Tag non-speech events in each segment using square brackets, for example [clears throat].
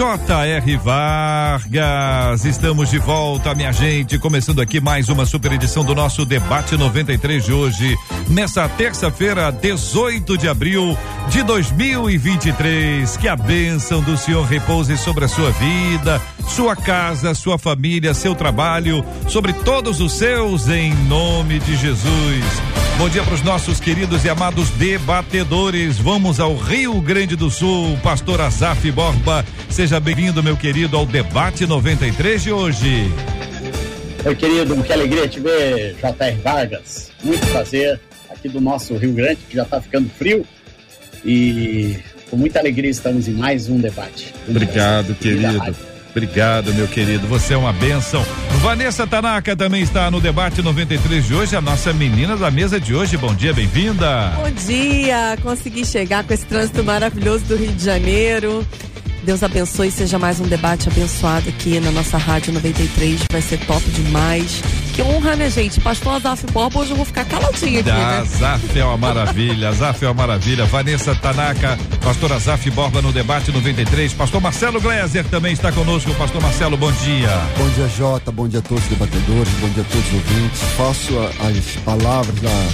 J.R. Vargas. Estamos de volta, minha gente. Começando aqui mais uma super edição do nosso Debate 93 de hoje. Nessa terça-feira, 18 de abril de 2023. Que a bênção do Senhor repouse sobre a sua vida, sua casa, sua família, seu trabalho, sobre todos os seus, em nome de Jesus. Bom dia para os nossos queridos e amados debatedores. Vamos ao Rio Grande do Sul. Pastor Azaf Borba, seja bem-vindo, meu querido, ao Debate 93 de hoje. Oi, querido, que alegria te ver, J.R. Vargas. Muito prazer aqui do nosso Rio Grande, que já está ficando frio. E com muita alegria estamos em mais um debate. Obrigado, querido. Obrigado, meu querido. Você é uma benção. Vanessa Tanaka também está no debate 93 de hoje, a nossa menina da mesa de hoje. Bom dia, bem-vinda. Bom dia. Consegui chegar com esse trânsito maravilhoso do Rio de Janeiro. Deus abençoe seja mais um debate abençoado aqui na nossa Rádio 93. Vai ser top demais. Que honra, né, gente? Pastor Azaf Borba, hoje eu vou ficar caladinha aqui, né? Azaf é uma maravilha, Azaf é uma maravilha. Vanessa Tanaka, pastor Azaf Borba no debate 93. Pastor Marcelo Gleiser também está conosco. Pastor Marcelo, bom dia. Bom dia, Jota. Bom dia a todos os debatedores. Bom dia a todos os ouvintes. Faço as palavras da,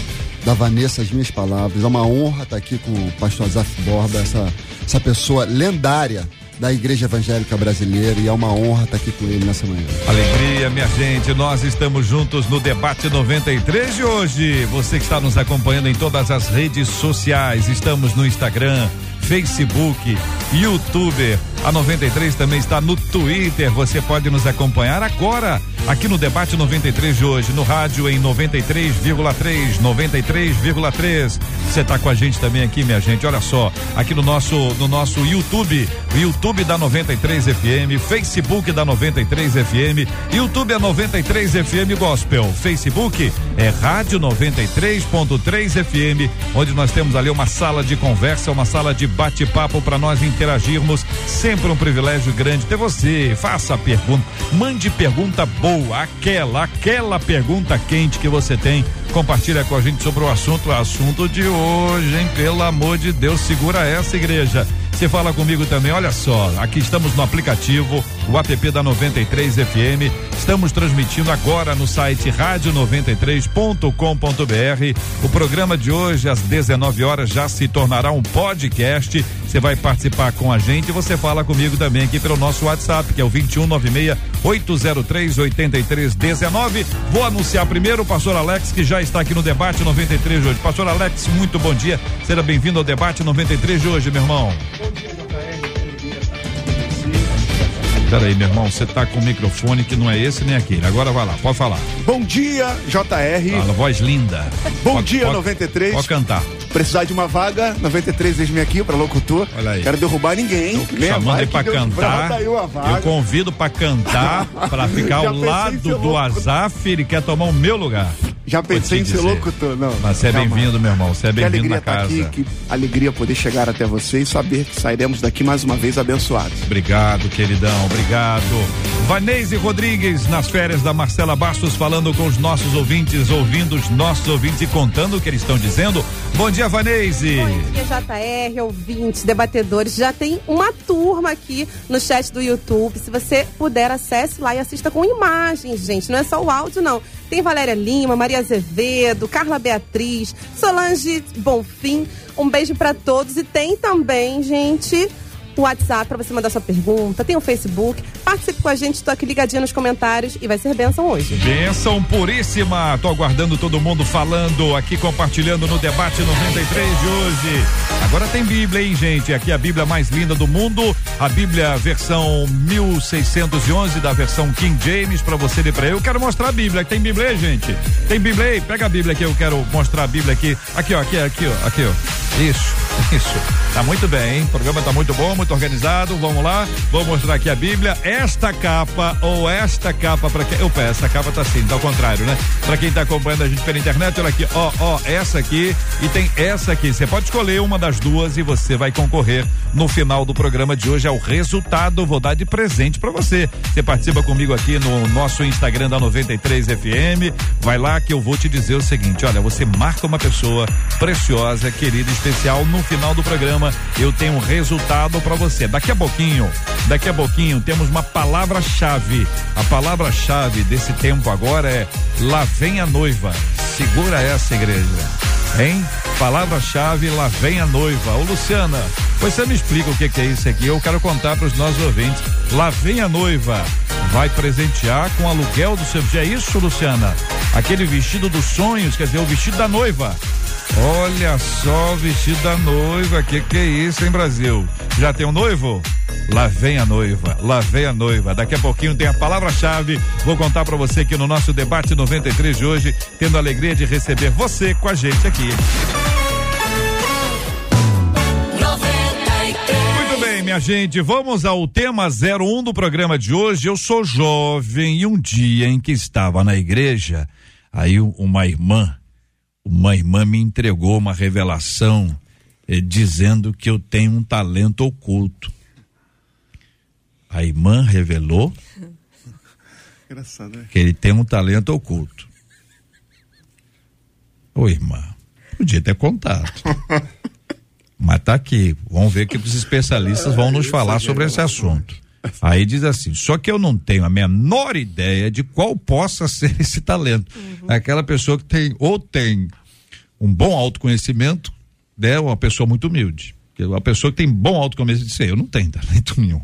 da Vanessa, as minhas palavras. É uma honra estar aqui com o pastor Azaf Borba, essa, essa pessoa lendária da Igreja Evangélica Brasileira e é uma honra estar aqui com ele nessa manhã. Alegria, minha gente. Nós estamos juntos no debate 93 de hoje. Você que está nos acompanhando em todas as redes sociais, estamos no Instagram, Facebook, YouTube. A 93 também está no Twitter. Você pode nos acompanhar agora aqui no debate 93 de hoje, no rádio em 93,3, 93,3. Você está com a gente também aqui, minha gente. Olha só, aqui no nosso no nosso YouTube, YouTube da 93 FM, Facebook da 93 FM, YouTube é 93 FM Gospel, Facebook é Rádio 93.3 FM, onde nós temos ali uma sala de conversa, uma sala de bate-papo para nós interagirmos. Sempre um privilégio grande ter você. Faça a pergunta, mande pergunta boa, aquela, aquela pergunta quente que você tem. Compartilha com a gente sobre o assunto, o assunto de hoje, hein? Pelo amor de Deus, segura essa igreja. Você fala comigo também, olha só, aqui estamos no aplicativo, o app da 93 FM. Estamos transmitindo agora no site rádio93.com.br. O programa de hoje, às 19 horas, já se tornará um podcast. Você vai participar com a gente e você fala comigo também aqui pelo nosso WhatsApp, que é o 2196 803 8319. Vou anunciar primeiro o pastor Alex, que já está aqui no debate 93 de hoje. Pastor Alex, muito bom dia. Seja bem-vindo ao debate 93 de hoje, meu irmão. Peraí, meu irmão, você tá com o microfone que não é esse nem aquele. Agora vai lá, pode falar. Bom dia, JR. Fala, voz linda. Bom pode, dia, pode, 93. Pode cantar. Precisar de uma vaga, 93 eis-me aqui para locutor. Olha aí. Quero derrubar ninguém. Tô chamando ele pra cantar. Eu, eu convido pra cantar, pra [laughs] ficar ao lado do Azaf, ele quer tomar o meu lugar. Já pensei em ser locutor, não. Mas você é bem-vindo, meu irmão. Você é bem-vindo na casa. Aqui, que alegria poder chegar até você e saber que sairemos daqui mais uma vez abençoados. Obrigado, queridão. Obrigado. Vanese Rodrigues, nas férias da Marcela Bastos, falando com os nossos ouvintes, ouvindo os nossos ouvintes e contando o que eles estão dizendo. Bom dia, Vanese. Bom dia, JR, ouvintes, debatedores. Já tem uma turma aqui no chat do YouTube. Se você puder, acesse lá e assista com imagens, gente. Não é só o áudio, não. Tem Valéria Lima, Maria Azevedo, Carla Beatriz, Solange Bonfim. Um beijo para todos. E tem também, gente, o WhatsApp para você mandar sua pergunta, tem o Facebook. Participe com a gente, estou aqui ligadinha nos comentários e vai ser bênção hoje. Bênção puríssima. Tô aguardando todo mundo falando aqui, compartilhando no debate 93 de hoje. Agora tem Bíblia, hein, gente? Aqui a Bíblia mais linda do mundo, a Bíblia versão 1611 da versão King James para você ler para eu. Quero mostrar a Bíblia. Tem Bíblia gente? Tem Bíblia aí? Pega a Bíblia aqui, eu quero mostrar a Bíblia aqui. Aqui, ó, aqui, aqui, ó, aqui, ó. Isso. [laughs] Isso. Tá muito bem, hein? O programa tá muito bom, muito organizado. Vamos lá, vou mostrar aqui a Bíblia. Esta capa ou esta capa para quem. Opa, essa capa tá assim, tá ao contrário, né? Para quem tá acompanhando a gente pela internet, olha aqui, ó, ó, essa aqui e tem essa aqui. Você pode escolher uma das duas e você vai concorrer no final do programa de hoje ao resultado. Vou dar de presente para você. Você participa comigo aqui no nosso Instagram da 93 FM. Vai lá que eu vou te dizer o seguinte: olha, você marca uma pessoa preciosa, querida, especial no final do programa eu tenho um resultado para você. Daqui a pouquinho, daqui a pouquinho temos uma palavra-chave. A palavra-chave desse tempo agora é lá vem a noiva. Segura essa igreja. Hein? Palavra-chave, lá vem a noiva. Ô Luciana, você me explica o que, que é isso aqui? Eu quero contar para os nossos ouvintes. Lá vem a noiva. Vai presentear com aluguel do seu. É isso, Luciana? Aquele vestido dos sonhos, quer dizer, o vestido da noiva. Olha só o vestido da noiva, que que é isso, hein, Brasil? Já tem um noivo? Lá vem a noiva, lá vem a noiva. Daqui a pouquinho tem a palavra-chave. Vou contar para você que no nosso debate 93 de hoje, tendo a alegria de receber você com a gente aqui. Muito bem, minha gente, vamos ao tema 01 do programa de hoje. Eu sou jovem e um dia em que estava na igreja, aí uma irmã uma irmã me entregou uma revelação eh, dizendo que eu tenho um talento oculto. A irmã revelou [laughs] Engraçado, né? que ele tem um talento oculto. Ô irmã, podia ter contado. [laughs] Mas tá aqui. Vamos ver que os especialistas vão nos falar sobre esse assunto. Aí diz assim: só que eu não tenho a menor ideia de qual possa [laughs] ser esse talento. Uhum. Aquela pessoa que tem, ou tem um bom autoconhecimento, né, uma pessoa muito humilde. Uma pessoa que tem bom autoconhecimento diz: eu não tenho talento nenhum.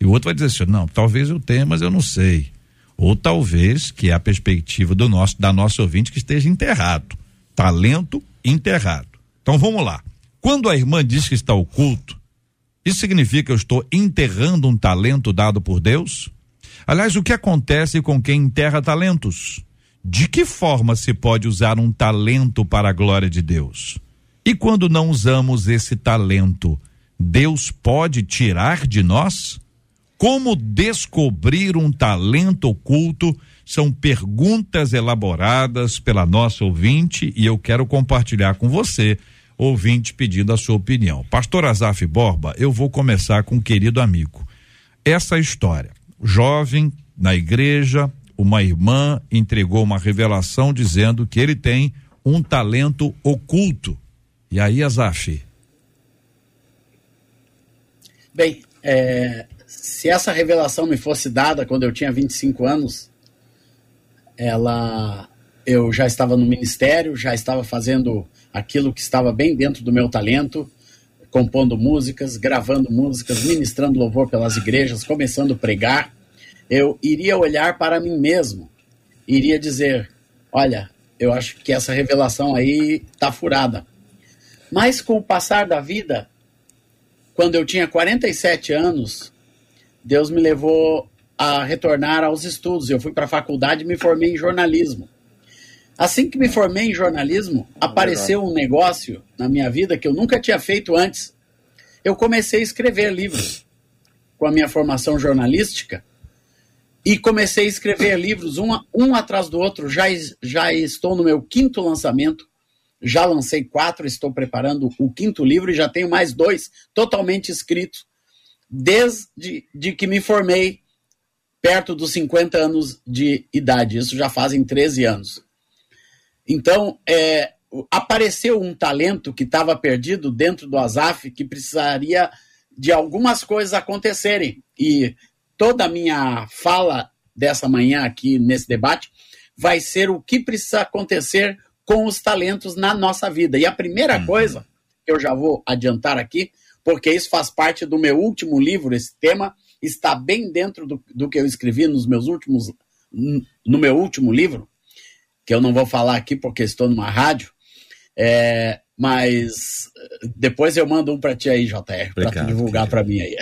E o outro vai dizer assim: não, talvez eu tenha, mas eu não sei. Ou talvez, que é a perspectiva do nosso, da nossa ouvinte, que esteja enterrado. Talento enterrado. Então vamos lá. Quando a irmã diz que está oculto, isso significa que eu estou enterrando um talento dado por Deus? Aliás, o que acontece com quem enterra talentos? De que forma se pode usar um talento para a glória de Deus? E quando não usamos esse talento, Deus pode tirar de nós? Como descobrir um talento oculto? São perguntas elaboradas pela nossa ouvinte e eu quero compartilhar com você ouvinte pedindo a sua opinião. Pastor Azaf Borba, eu vou começar com um querido amigo. Essa história, jovem na igreja, uma irmã entregou uma revelação dizendo que ele tem um talento oculto. E aí, Azaf? Bem, é, se essa revelação me fosse dada quando eu tinha 25 anos, ela eu já estava no ministério, já estava fazendo aquilo que estava bem dentro do meu talento, compondo músicas, gravando músicas, ministrando louvor pelas igrejas, começando a pregar, eu iria olhar para mim mesmo, iria dizer: olha, eu acho que essa revelação aí está furada. Mas com o passar da vida, quando eu tinha 47 anos, Deus me levou a retornar aos estudos. Eu fui para a faculdade e me formei em jornalismo. Assim que me formei em jornalismo, apareceu um negócio na minha vida que eu nunca tinha feito antes. Eu comecei a escrever livros. Com a minha formação jornalística, e comecei a escrever livros um, um atrás do outro. Já, já estou no meu quinto lançamento. Já lancei quatro, estou preparando o quinto livro e já tenho mais dois totalmente escritos desde de que me formei perto dos 50 anos de idade. Isso já fazem 13 anos. Então, é, apareceu um talento que estava perdido dentro do Azaf que precisaria de algumas coisas acontecerem. E toda a minha fala dessa manhã aqui nesse debate vai ser o que precisa acontecer com os talentos na nossa vida. E a primeira uhum. coisa que eu já vou adiantar aqui, porque isso faz parte do meu último livro, esse tema está bem dentro do, do que eu escrevi nos meus últimos no meu último livro, que eu não vou falar aqui porque estou numa rádio, é, mas depois eu mando um para ti aí, JR, para divulgar para mim aí.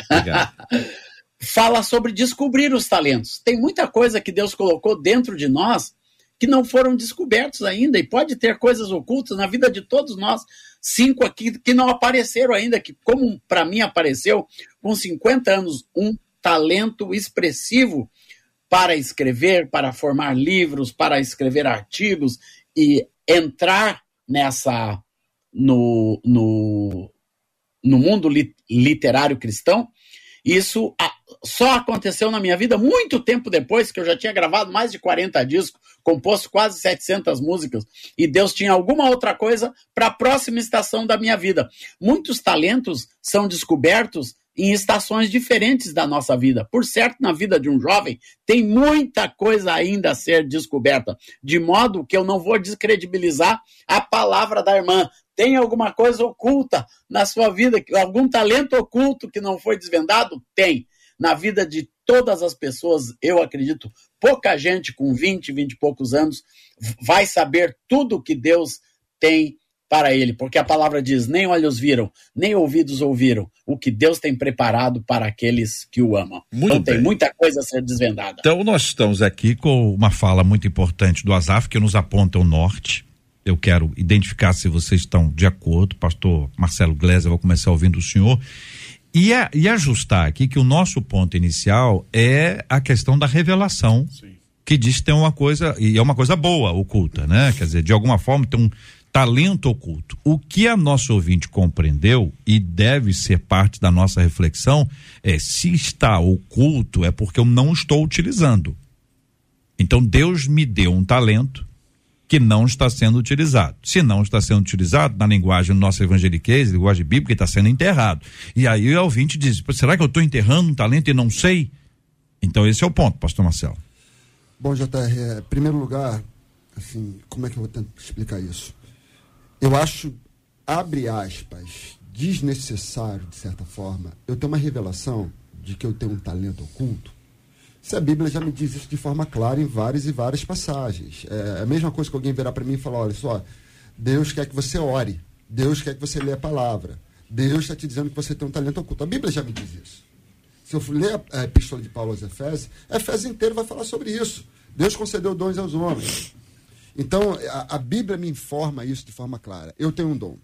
[laughs] Fala sobre descobrir os talentos. Tem muita coisa que Deus colocou dentro de nós que não foram descobertos ainda, e pode ter coisas ocultas na vida de todos nós, cinco aqui que não apareceram ainda, que como para mim apareceu com 50 anos, um talento expressivo para escrever, para formar livros, para escrever artigos e entrar nessa no, no, no mundo li, literário cristão. Isso só aconteceu na minha vida muito tempo depois, que eu já tinha gravado mais de 40 discos, composto quase 700 músicas, e Deus tinha alguma outra coisa para a próxima estação da minha vida. Muitos talentos são descobertos em estações diferentes da nossa vida. Por certo, na vida de um jovem, tem muita coisa ainda a ser descoberta, de modo que eu não vou descredibilizar a palavra da irmã. Tem alguma coisa oculta na sua vida, algum talento oculto que não foi desvendado? Tem. Na vida de todas as pessoas, eu acredito, pouca gente com 20, 20 e poucos anos vai saber tudo que Deus tem para ele, porque a palavra diz: nem olhos viram, nem ouvidos ouviram o que Deus tem preparado para aqueles que o amam. Muito então bem. tem muita coisa a ser desvendada. Então nós estamos aqui com uma fala muito importante do Azaf que nos aponta o norte. Eu quero identificar se vocês estão de acordo. Pastor Marcelo Gleiser, vou começar ouvindo o senhor. E, a, e ajustar aqui que o nosso ponto inicial é a questão da revelação. Sim que diz que tem uma coisa, e é uma coisa boa, oculta, né? Quer dizer, de alguma forma tem um, talento oculto. O que a nossa ouvinte compreendeu e deve ser parte da nossa reflexão é se está oculto é porque eu não estou utilizando. Então Deus me deu um talento que não está sendo utilizado. Se não está sendo utilizado, na linguagem nossa evangeliquez, linguagem bíblica, está sendo enterrado. E aí o ouvinte diz: será que eu estou enterrando um talento e não sei? Então esse é o ponto, pastor Marcelo. Bom, JR, é, em primeiro lugar, assim, como é que eu vou tentar explicar isso? eu acho, abre aspas, desnecessário, de certa forma, eu tenho uma revelação de que eu tenho um talento oculto. Se a Bíblia já me diz isso de forma clara em várias e várias passagens. É a mesma coisa que alguém virar para mim e falar: olha só, Deus quer que você ore, Deus quer que você leia a palavra, Deus está te dizendo que você tem um talento oculto. A Bíblia já me diz isso. Se eu ler a epístola de Paulo aos Efésios, Efésios inteiro vai falar sobre isso. Deus concedeu dons aos homens. Então, a, a, Bíblia me informa isso de forma clara. Eu tenho um dom.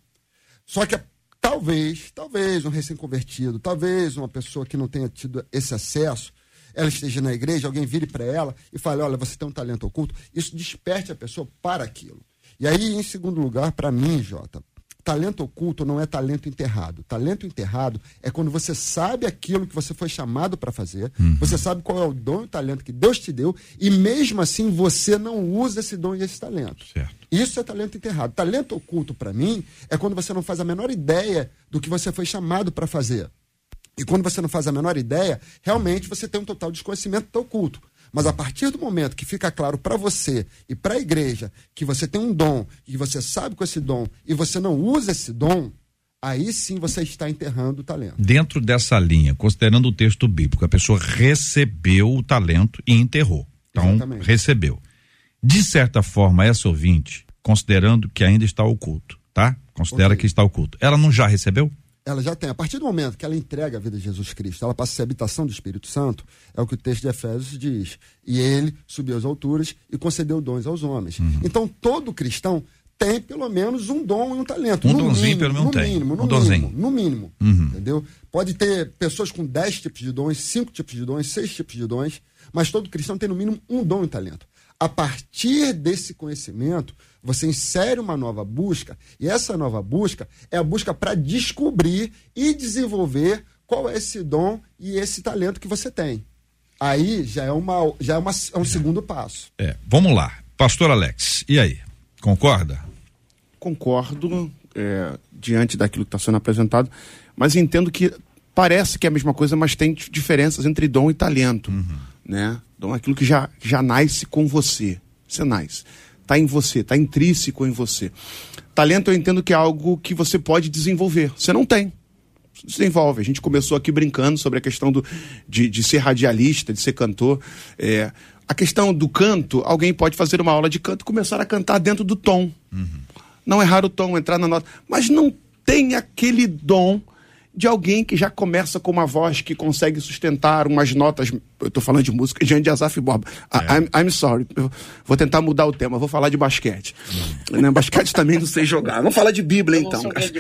Só que talvez, talvez um recém-convertido, talvez uma pessoa que não tenha tido esse acesso, ela esteja na igreja, alguém vire para ela e fale: Olha, você tem um talento oculto. Isso desperte a pessoa para aquilo. E aí, em segundo lugar, para mim, Jota, talento oculto não é talento enterrado. Talento enterrado é quando você sabe aquilo que você foi chamado para fazer, uhum. você sabe qual é o dom e o talento que Deus te deu, e mesmo assim você não usa esse dom e esse talento. Certo. Isso é talento enterrado. Talento oculto, para mim, é quando você não faz a menor ideia do que você foi chamado para fazer. E quando você não faz a menor ideia, realmente você tem um total desconhecimento do oculto. Mas a partir do momento que fica claro para você e para a igreja que você tem um dom e você sabe com esse dom e você não usa esse dom, aí sim você está enterrando o talento. Dentro dessa linha, considerando o texto bíblico, a pessoa recebeu o talento e enterrou. Então, Exatamente. recebeu. De certa forma, essa ouvinte, considerando que ainda está oculto, tá? Considera okay. que está oculto. Ela não já recebeu? Ela já tem. A partir do momento que ela entrega a vida de Jesus Cristo, ela passa a ser habitação do Espírito Santo, é o que o texto de Efésios diz. E ele subiu às alturas e concedeu dons aos homens. Uhum. Então, todo cristão tem pelo menos um dom e um talento. Um donzinho pelo menos tem. Mínimo, no um mínimo, donzinho. No mínimo. Uhum. Entendeu? Pode ter pessoas com dez tipos de dons, cinco tipos de dons, seis tipos de dons, mas todo cristão tem no mínimo um dom e um talento. A partir desse conhecimento, você insere uma nova busca, e essa nova busca é a busca para descobrir e desenvolver qual é esse dom e esse talento que você tem. Aí já é, uma, já é, uma, é um segundo passo. É, vamos lá. Pastor Alex, e aí? Concorda? Concordo, é, diante daquilo que está sendo apresentado, mas entendo que parece que é a mesma coisa, mas tem diferenças entre dom e talento. Uhum. Né? Dom é aquilo que já, já nasce com você. Você nasce está em você, está intrínseco em você. Talento eu entendo que é algo que você pode desenvolver. Você não tem. Desenvolve. A gente começou aqui brincando sobre a questão do, de, de ser radialista, de ser cantor. É, a questão do canto, alguém pode fazer uma aula de canto e começar a cantar dentro do tom. Uhum. Não errar o tom, entrar na nota. Mas não tem aquele dom de alguém que já começa com uma voz que consegue sustentar umas notas. Eu estou falando de música de Azaf Borba. É. I'm, I'm, sorry. Eu vou tentar mudar o tema. Vou falar de basquete. Né? Basquete também não sei jogar. Vamos falar de Bíblia então. Coisa,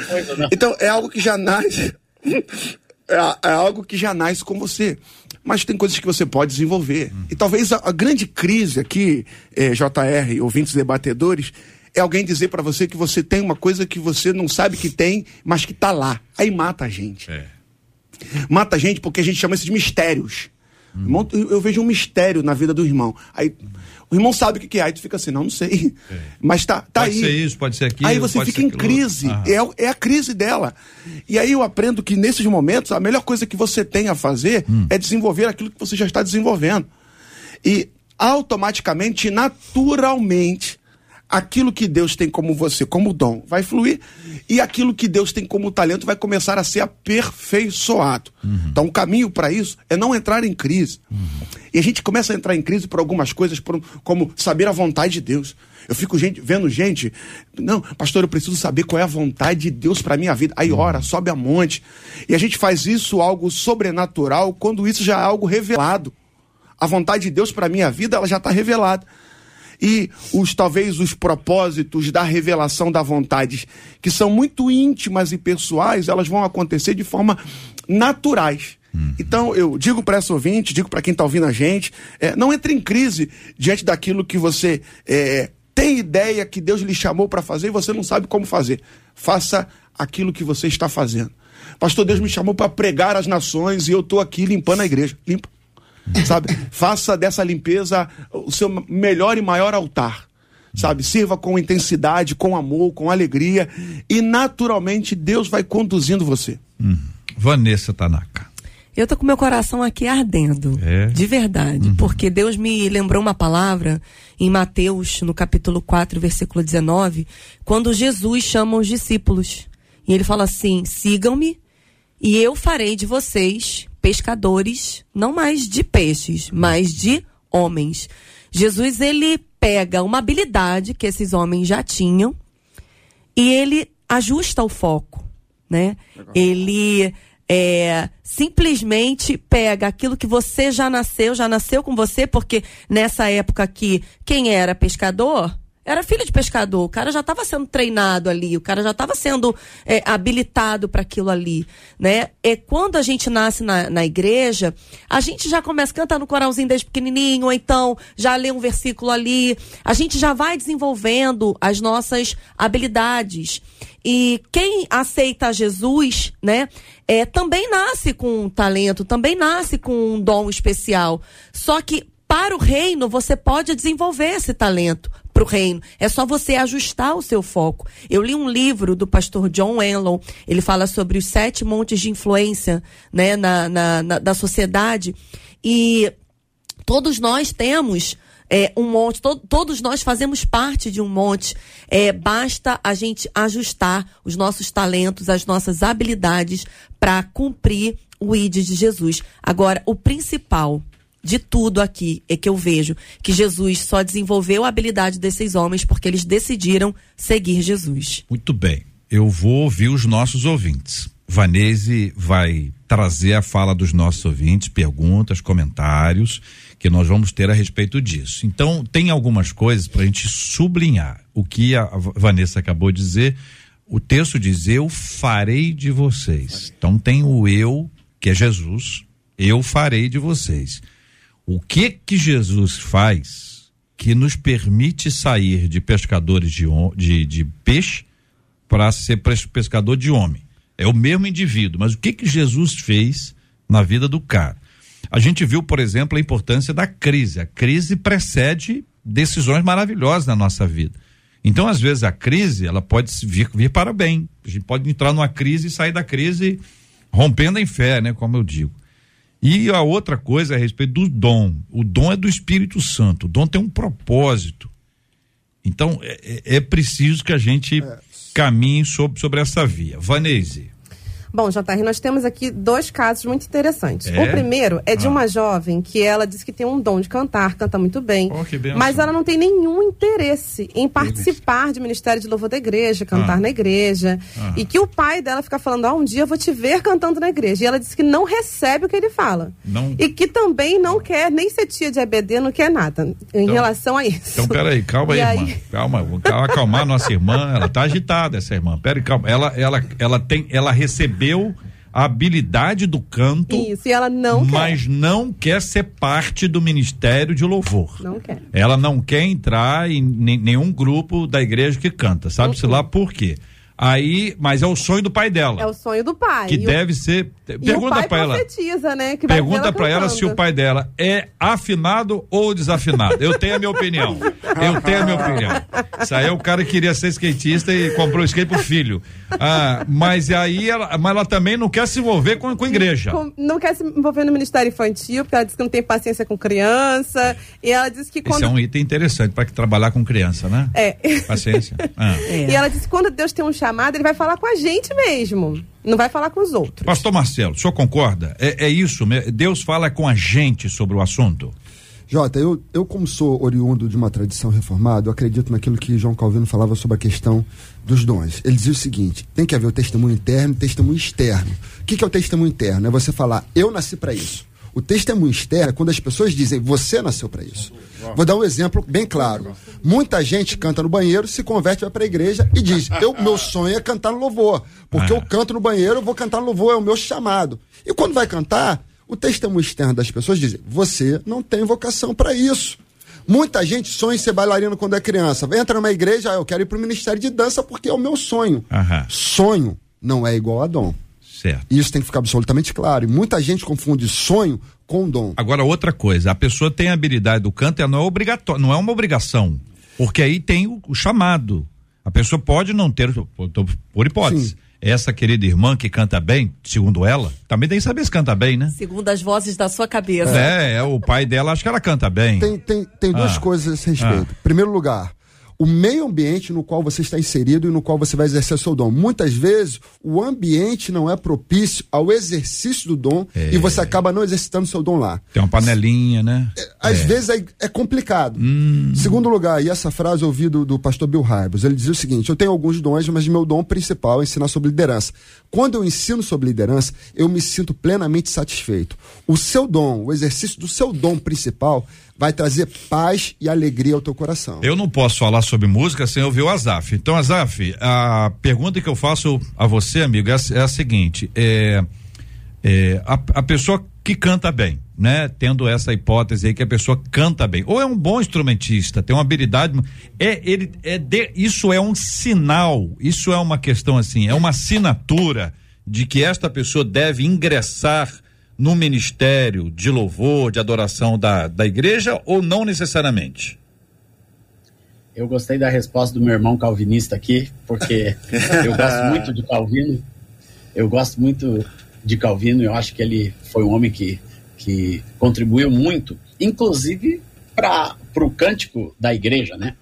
então é algo que já nasce. [laughs] É, é, algo que já nasce com você. Mas tem coisas que você pode desenvolver. Hum. E talvez a, a, grande crise aqui, é, JR, ouvintes debatedores, é alguém dizer para você que você tem uma coisa que você não sabe que tem, mas que tá lá. Aí mata a gente. É. Mata a gente porque a gente chama isso de mistérios. Hum. Eu vejo um mistério na vida do irmão. Aí o irmão sabe o que é, aí tu fica assim, não, não sei. É. Mas tá, tá pode aí. Pode ser isso, pode ser aquilo. Aí você fica em crise. É, é a crise dela. E aí eu aprendo que nesses momentos, a melhor coisa que você tem a fazer hum. é desenvolver aquilo que você já está desenvolvendo. E automaticamente, naturalmente, aquilo que Deus tem como você, como dom, vai fluir e aquilo que Deus tem como talento vai começar a ser aperfeiçoado. Uhum. Então, o caminho para isso é não entrar em crise. Uhum. E a gente começa a entrar em crise por algumas coisas, por, como saber a vontade de Deus. Eu fico gente, vendo gente, não, pastor, eu preciso saber qual é a vontade de Deus para minha vida. Aí ora, sobe a monte. E a gente faz isso algo sobrenatural quando isso já é algo revelado. A vontade de Deus para minha vida, ela já está revelada e os talvez os propósitos da revelação da vontade, que são muito íntimas e pessoais, elas vão acontecer de forma naturais. Uhum. Então, eu digo para essa ouvinte, digo para quem está ouvindo a gente, é, não entre em crise diante daquilo que você é, tem ideia que Deus lhe chamou para fazer e você não sabe como fazer. Faça aquilo que você está fazendo. Pastor, Deus me chamou para pregar às nações e eu estou aqui limpando a igreja. Limpa sabe? Faça dessa limpeza o seu melhor e maior altar, sabe? Sirva com intensidade, com amor, com alegria e naturalmente Deus vai conduzindo você. Hum. Vanessa Tanaka. Eu tô com meu coração aqui ardendo, é? de verdade, uhum. porque Deus me lembrou uma palavra em Mateus, no capítulo 4, versículo 19, quando Jesus chama os discípulos. E ele fala assim: "Sigam-me, e eu farei de vocês pescadores, não mais de peixes, mas de homens. Jesus ele pega uma habilidade que esses homens já tinham e ele ajusta o foco, né? Legal. Ele é, simplesmente pega aquilo que você já nasceu, já nasceu com você, porque nessa época aqui, quem era pescador era filho de pescador, o cara já estava sendo treinado ali, o cara já estava sendo é, habilitado para aquilo ali, né? E quando a gente nasce na, na igreja, a gente já começa a cantar no coralzinho desde pequenininho, ou então já lê um versículo ali, a gente já vai desenvolvendo as nossas habilidades. E quem aceita Jesus, né, é, também nasce com um talento, também nasce com um dom especial. Só que para o reino você pode desenvolver esse talento para o reino. É só você ajustar o seu foco. Eu li um livro do pastor John Enlon. Ele fala sobre os sete montes de influência né, na, na, na da sociedade. E todos nós temos é, um monte, to, todos nós fazemos parte de um monte. É, basta a gente ajustar os nossos talentos, as nossas habilidades para cumprir o ID de Jesus. Agora, o principal de tudo aqui é que eu vejo que Jesus só desenvolveu a habilidade desses homens porque eles decidiram seguir Jesus. Muito bem. Eu vou ouvir os nossos ouvintes. Vanese vai trazer a fala dos nossos ouvintes, perguntas, comentários que nós vamos ter a respeito disso. Então, tem algumas coisas para a gente sublinhar. O que a Vanessa acabou de dizer, o texto diz: Eu farei de vocês. Então, tem o eu, que é Jesus, eu farei de vocês. O que que Jesus faz que nos permite sair de pescadores de, de, de peixe para ser pescador de homem? É o mesmo indivíduo, mas o que que Jesus fez na vida do cara? A gente viu, por exemplo, a importância da crise. A crise precede decisões maravilhosas na nossa vida. Então, às vezes, a crise, ela pode vir, vir para bem. A gente pode entrar numa crise e sair da crise rompendo em fé, né? Como eu digo. E a outra coisa é a respeito do dom. O dom é do Espírito Santo. O dom tem um propósito. Então, é, é, é preciso que a gente é. caminhe sobre, sobre essa via. Vanese. Bom, JR, nós temos aqui dois casos muito interessantes. É? O primeiro é de ah. uma jovem que ela diz que tem um dom de cantar, canta muito bem, oh, mas ela não tem nenhum interesse em participar de ministério de louvor da igreja, cantar ah. na igreja, ah. e que o pai dela fica falando, ah, um dia eu vou te ver cantando na igreja. E ela diz que não recebe o que ele fala. Não. E que também não quer nem ser tia de EBD, não quer nada em então, relação a isso. Então, peraí, calma [laughs] aí, aí, irmã. Calma, vou acalmar nossa irmã, ela tá agitada, essa irmã. Peraí, calma. Ela, ela, ela tem, ela recebeu a habilidade do canto. Isso, e ela não mas quer. não quer ser parte do ministério de louvor. Não quer. Ela não quer entrar em nenhum grupo da igreja que canta. Sabe-se lá por quê? Aí, mas é o sonho do pai dela. É o sonho do pai. Que e deve o... ser. Pergunta para ela. Né, pergunta para ela se o pai dela é afinado ou desafinado. Eu tenho a minha opinião. Eu tenho a minha opinião. Isso aí é o cara que queria ser skatista e comprou skate pro filho. Ah, mas aí ela, mas ela também não quer se envolver com, com a igreja. Com, não quer se envolver no Ministério Infantil, porque ela diz que não tem paciência com criança. E ela diz que quando. Esse é um item interessante para trabalhar com criança, né? É. Paciência. Ah. É. E ela diz que quando Deus tem um chamado chamada, ele vai falar com a gente mesmo. Não vai falar com os outros. Pastor Marcelo, o senhor concorda? É, é isso, Deus fala com a gente sobre o assunto. Jota, eu, eu como sou oriundo de uma tradição reformada, eu acredito naquilo que João Calvino falava sobre a questão dos dons. Ele dizia o seguinte: tem que haver o testemunho interno e o testemunho externo. O que, que é o testemunho interno? É você falar, eu nasci para isso. O testemunho externo é quando as pessoas dizem, você nasceu para isso. Vou dar um exemplo bem claro. Muita gente canta no banheiro, se converte, vai para a igreja e diz: eu, meu sonho é cantar no louvor. Porque eu é. canto no banheiro, eu vou cantar no louvor, é o meu chamado. E quando vai cantar, o testemunho externo das pessoas diz: você não tem vocação para isso. Muita gente sonha em ser bailarino quando é criança. Entra numa igreja, ah, eu quero ir para o ministério de dança porque é o meu sonho. Sonho não é igual a dom. Certo. Isso tem que ficar absolutamente claro. E muita gente confunde sonho com dom. Agora, outra coisa, a pessoa tem a habilidade do canto, ela não é obrigatório, não é uma obrigação. Porque aí tem o, o chamado. A pessoa pode não ter, por hipótese. Sim. Essa querida irmã que canta bem, segundo ela, também tem que saber se canta bem, né? Segundo as vozes da sua cabeça. É, é o pai dela, acho que ela canta bem. Tem, tem, tem duas ah. coisas a esse respeito. Ah. Primeiro lugar, o meio ambiente no qual você está inserido e no qual você vai exercer seu dom. Muitas vezes, o ambiente não é propício ao exercício do dom é. e você acaba não exercitando seu dom lá. Tem uma panelinha, né? É, às é. vezes é, é complicado. Hum. Segundo lugar, e essa frase eu ouvi do, do pastor Bill Harbus, ele dizia o seguinte: eu tenho alguns dons, mas meu dom principal é ensinar sobre liderança. Quando eu ensino sobre liderança, eu me sinto plenamente satisfeito. O seu dom, o exercício do seu dom principal, vai trazer paz e alegria ao teu coração. Eu não posso falar sobre música sem ouvir o Azaf. Então, Azaf, a pergunta que eu faço a você, amigo, é a, é a seguinte: é, é a, a, pessoa que canta bem, né? Tendo essa hipótese aí que a pessoa canta bem, ou é um bom instrumentista, tem uma habilidade, é ele é de, isso é um sinal, isso é uma questão assim, é uma assinatura de que esta pessoa deve ingressar no ministério de louvor, de adoração da, da igreja ou não necessariamente? Eu gostei da resposta do meu irmão calvinista aqui, porque [laughs] eu gosto muito de Calvino. Eu gosto muito de Calvino, eu acho que ele foi um homem que, que contribuiu muito, inclusive para o cântico da igreja, né?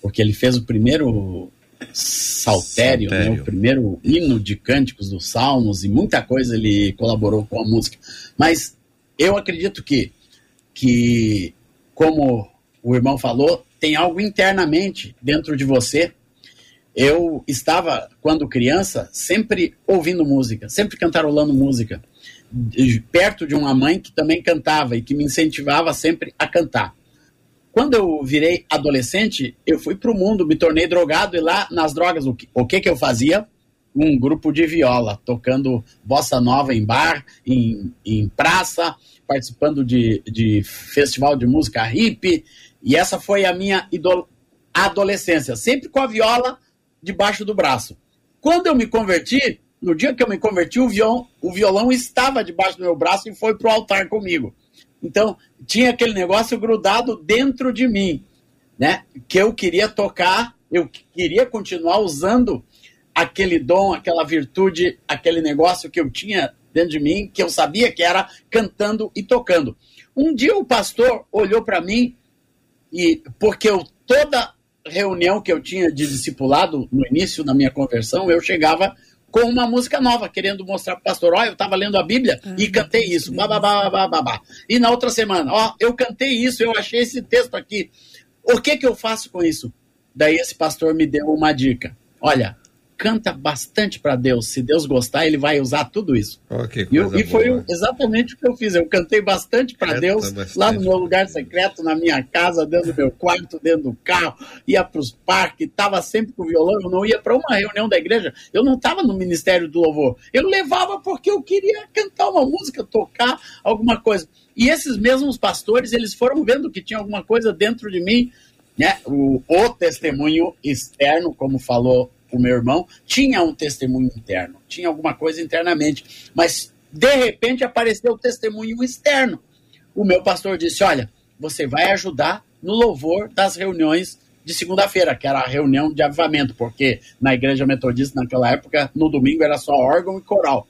Porque ele fez o primeiro saltério, saltério. Né, o primeiro hino de cânticos dos salmos e muita coisa ele colaborou com a música. Mas eu acredito que, que como o irmão falou, tem algo internamente dentro de você. Eu estava, quando criança, sempre ouvindo música, sempre cantarolando música, perto de uma mãe que também cantava e que me incentivava sempre a cantar. Quando eu virei adolescente, eu fui para o mundo, me tornei drogado e lá nas drogas, o que, o que, que eu fazia? Um grupo de viola, tocando bossa nova em bar, em, em praça, participando de, de festival de música hippie. E essa foi a minha adolescência, sempre com a viola debaixo do braço. Quando eu me converti, no dia que eu me converti, o violão, o violão estava debaixo do meu braço e foi para o altar comigo. Então, tinha aquele negócio grudado dentro de mim, né? Que eu queria tocar, eu queria continuar usando aquele dom, aquela virtude, aquele negócio que eu tinha dentro de mim, que eu sabia que era cantando e tocando. Um dia o pastor olhou para mim e porque eu toda reunião que eu tinha de discipulado no início da minha conversão, eu chegava com uma música nova, querendo mostrar pro pastor, ó, eu estava lendo a Bíblia ah, e cantei isso, babá, babá. E na outra semana, ó, eu cantei isso, eu achei esse texto aqui. O que que eu faço com isso? Daí esse pastor me deu uma dica. Olha, canta bastante para Deus. Se Deus gostar, ele vai usar tudo isso. Oh, e, e, foi exatamente o que eu fiz. Eu cantei bastante para Deus bastante. lá no meu lugar secreto, na minha casa, dentro do meu quarto, dentro do carro, ia para os parques, estava sempre com violão. Eu não ia para uma reunião da igreja, eu não estava no Ministério do Louvor. Eu levava porque eu queria cantar uma música, tocar alguma coisa. E esses mesmos pastores, eles foram vendo que tinha alguma coisa dentro de mim, né? O, o testemunho externo, como falou o meu irmão, tinha um testemunho interno, tinha alguma coisa internamente, mas de repente apareceu o testemunho externo. O meu pastor disse: Olha, você vai ajudar no louvor das reuniões de segunda-feira, que era a reunião de avivamento, porque na igreja metodista naquela época, no domingo era só órgão e coral.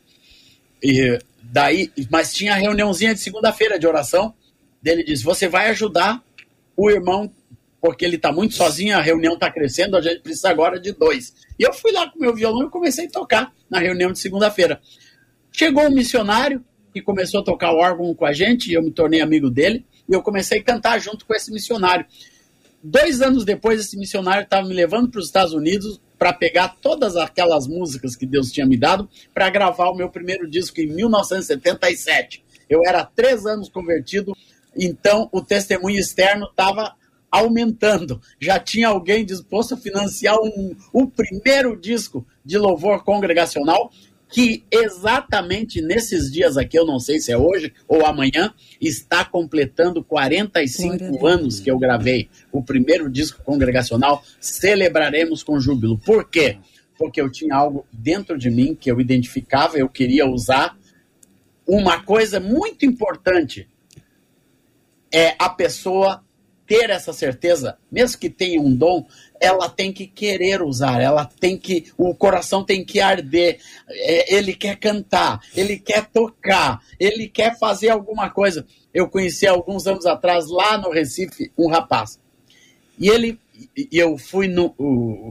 E daí, mas tinha a reuniãozinha de segunda-feira de oração. Dele disse: Você vai ajudar o irmão porque ele está muito sozinho, a reunião está crescendo, a gente precisa agora de dois. E eu fui lá com meu violão e comecei a tocar na reunião de segunda-feira. Chegou um missionário que começou a tocar o órgão com a gente, e eu me tornei amigo dele, e eu comecei a cantar junto com esse missionário. Dois anos depois, esse missionário estava me levando para os Estados Unidos para pegar todas aquelas músicas que Deus tinha me dado para gravar o meu primeiro disco em 1977. Eu era três anos convertido, então o testemunho externo estava aumentando. Já tinha alguém disposto a financiar um, o primeiro disco de louvor congregacional, que exatamente nesses dias aqui, eu não sei se é hoje ou amanhã, está completando 45 anos que eu gravei o primeiro disco congregacional. Celebraremos com júbilo. Por quê? Porque eu tinha algo dentro de mim que eu identificava, eu queria usar. Uma coisa muito importante é a pessoa ter essa certeza, mesmo que tenha um dom, ela tem que querer usar, ela tem que, o coração tem que arder. É, ele quer cantar, ele quer tocar, ele quer fazer alguma coisa. Eu conheci alguns anos atrás, lá no Recife, um rapaz. E ele e eu fui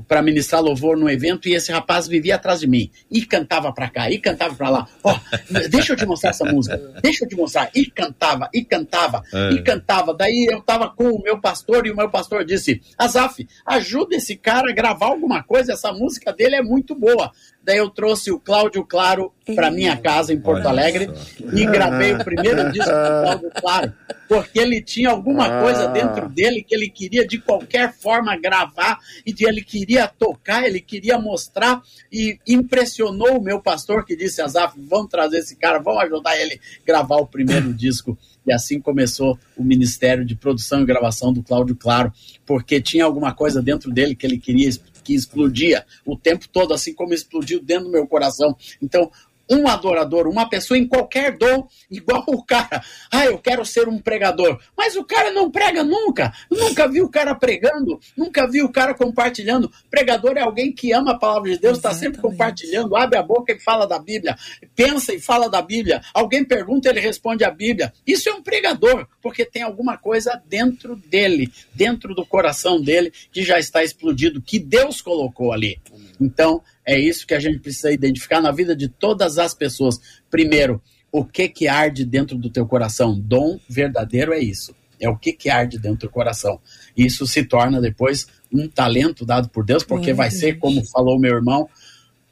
para ministrar louvor no evento e esse rapaz vivia atrás de mim e cantava para cá e cantava para lá. Ó, oh, [laughs] deixa eu te mostrar essa música, deixa eu te mostrar. E cantava, e cantava, é. e cantava. Daí eu estava com o meu pastor e o meu pastor disse: Azaf, ajuda esse cara a gravar alguma coisa, essa música dele é muito boa. Daí eu trouxe o Cláudio Claro para minha casa em Porto Alegre e gravei o primeiro disco do Cláudio Claro, porque ele tinha alguma coisa dentro dele que ele queria de qualquer forma gravar e que ele queria tocar, ele queria mostrar e impressionou o meu pastor que disse: Azaf, vamos trazer esse cara, vamos ajudar ele a gravar o primeiro [laughs] disco. E assim começou o Ministério de Produção e Gravação do Cláudio Claro, porque tinha alguma coisa dentro dele que ele queria que explodia o tempo todo, assim como explodiu dentro do meu coração. Então, um adorador, uma pessoa em qualquer dom, igual o cara. Ah, eu quero ser um pregador. Mas o cara não prega nunca. nunca vi o cara pregando, nunca vi o cara compartilhando. Pregador é alguém que ama a palavra de Deus, está sempre compartilhando, abre a boca e fala da Bíblia, pensa e fala da Bíblia. Alguém pergunta, ele responde a Bíblia. Isso é um pregador, porque tem alguma coisa dentro dele, dentro do coração dele, que já está explodido, que Deus colocou ali. Então, é isso que a gente precisa identificar na vida de todas as pessoas. Primeiro, o que que arde dentro do teu coração? Dom verdadeiro é isso. É o que que arde dentro do coração. Isso se torna depois um talento dado por Deus, porque vai ser, como falou meu irmão,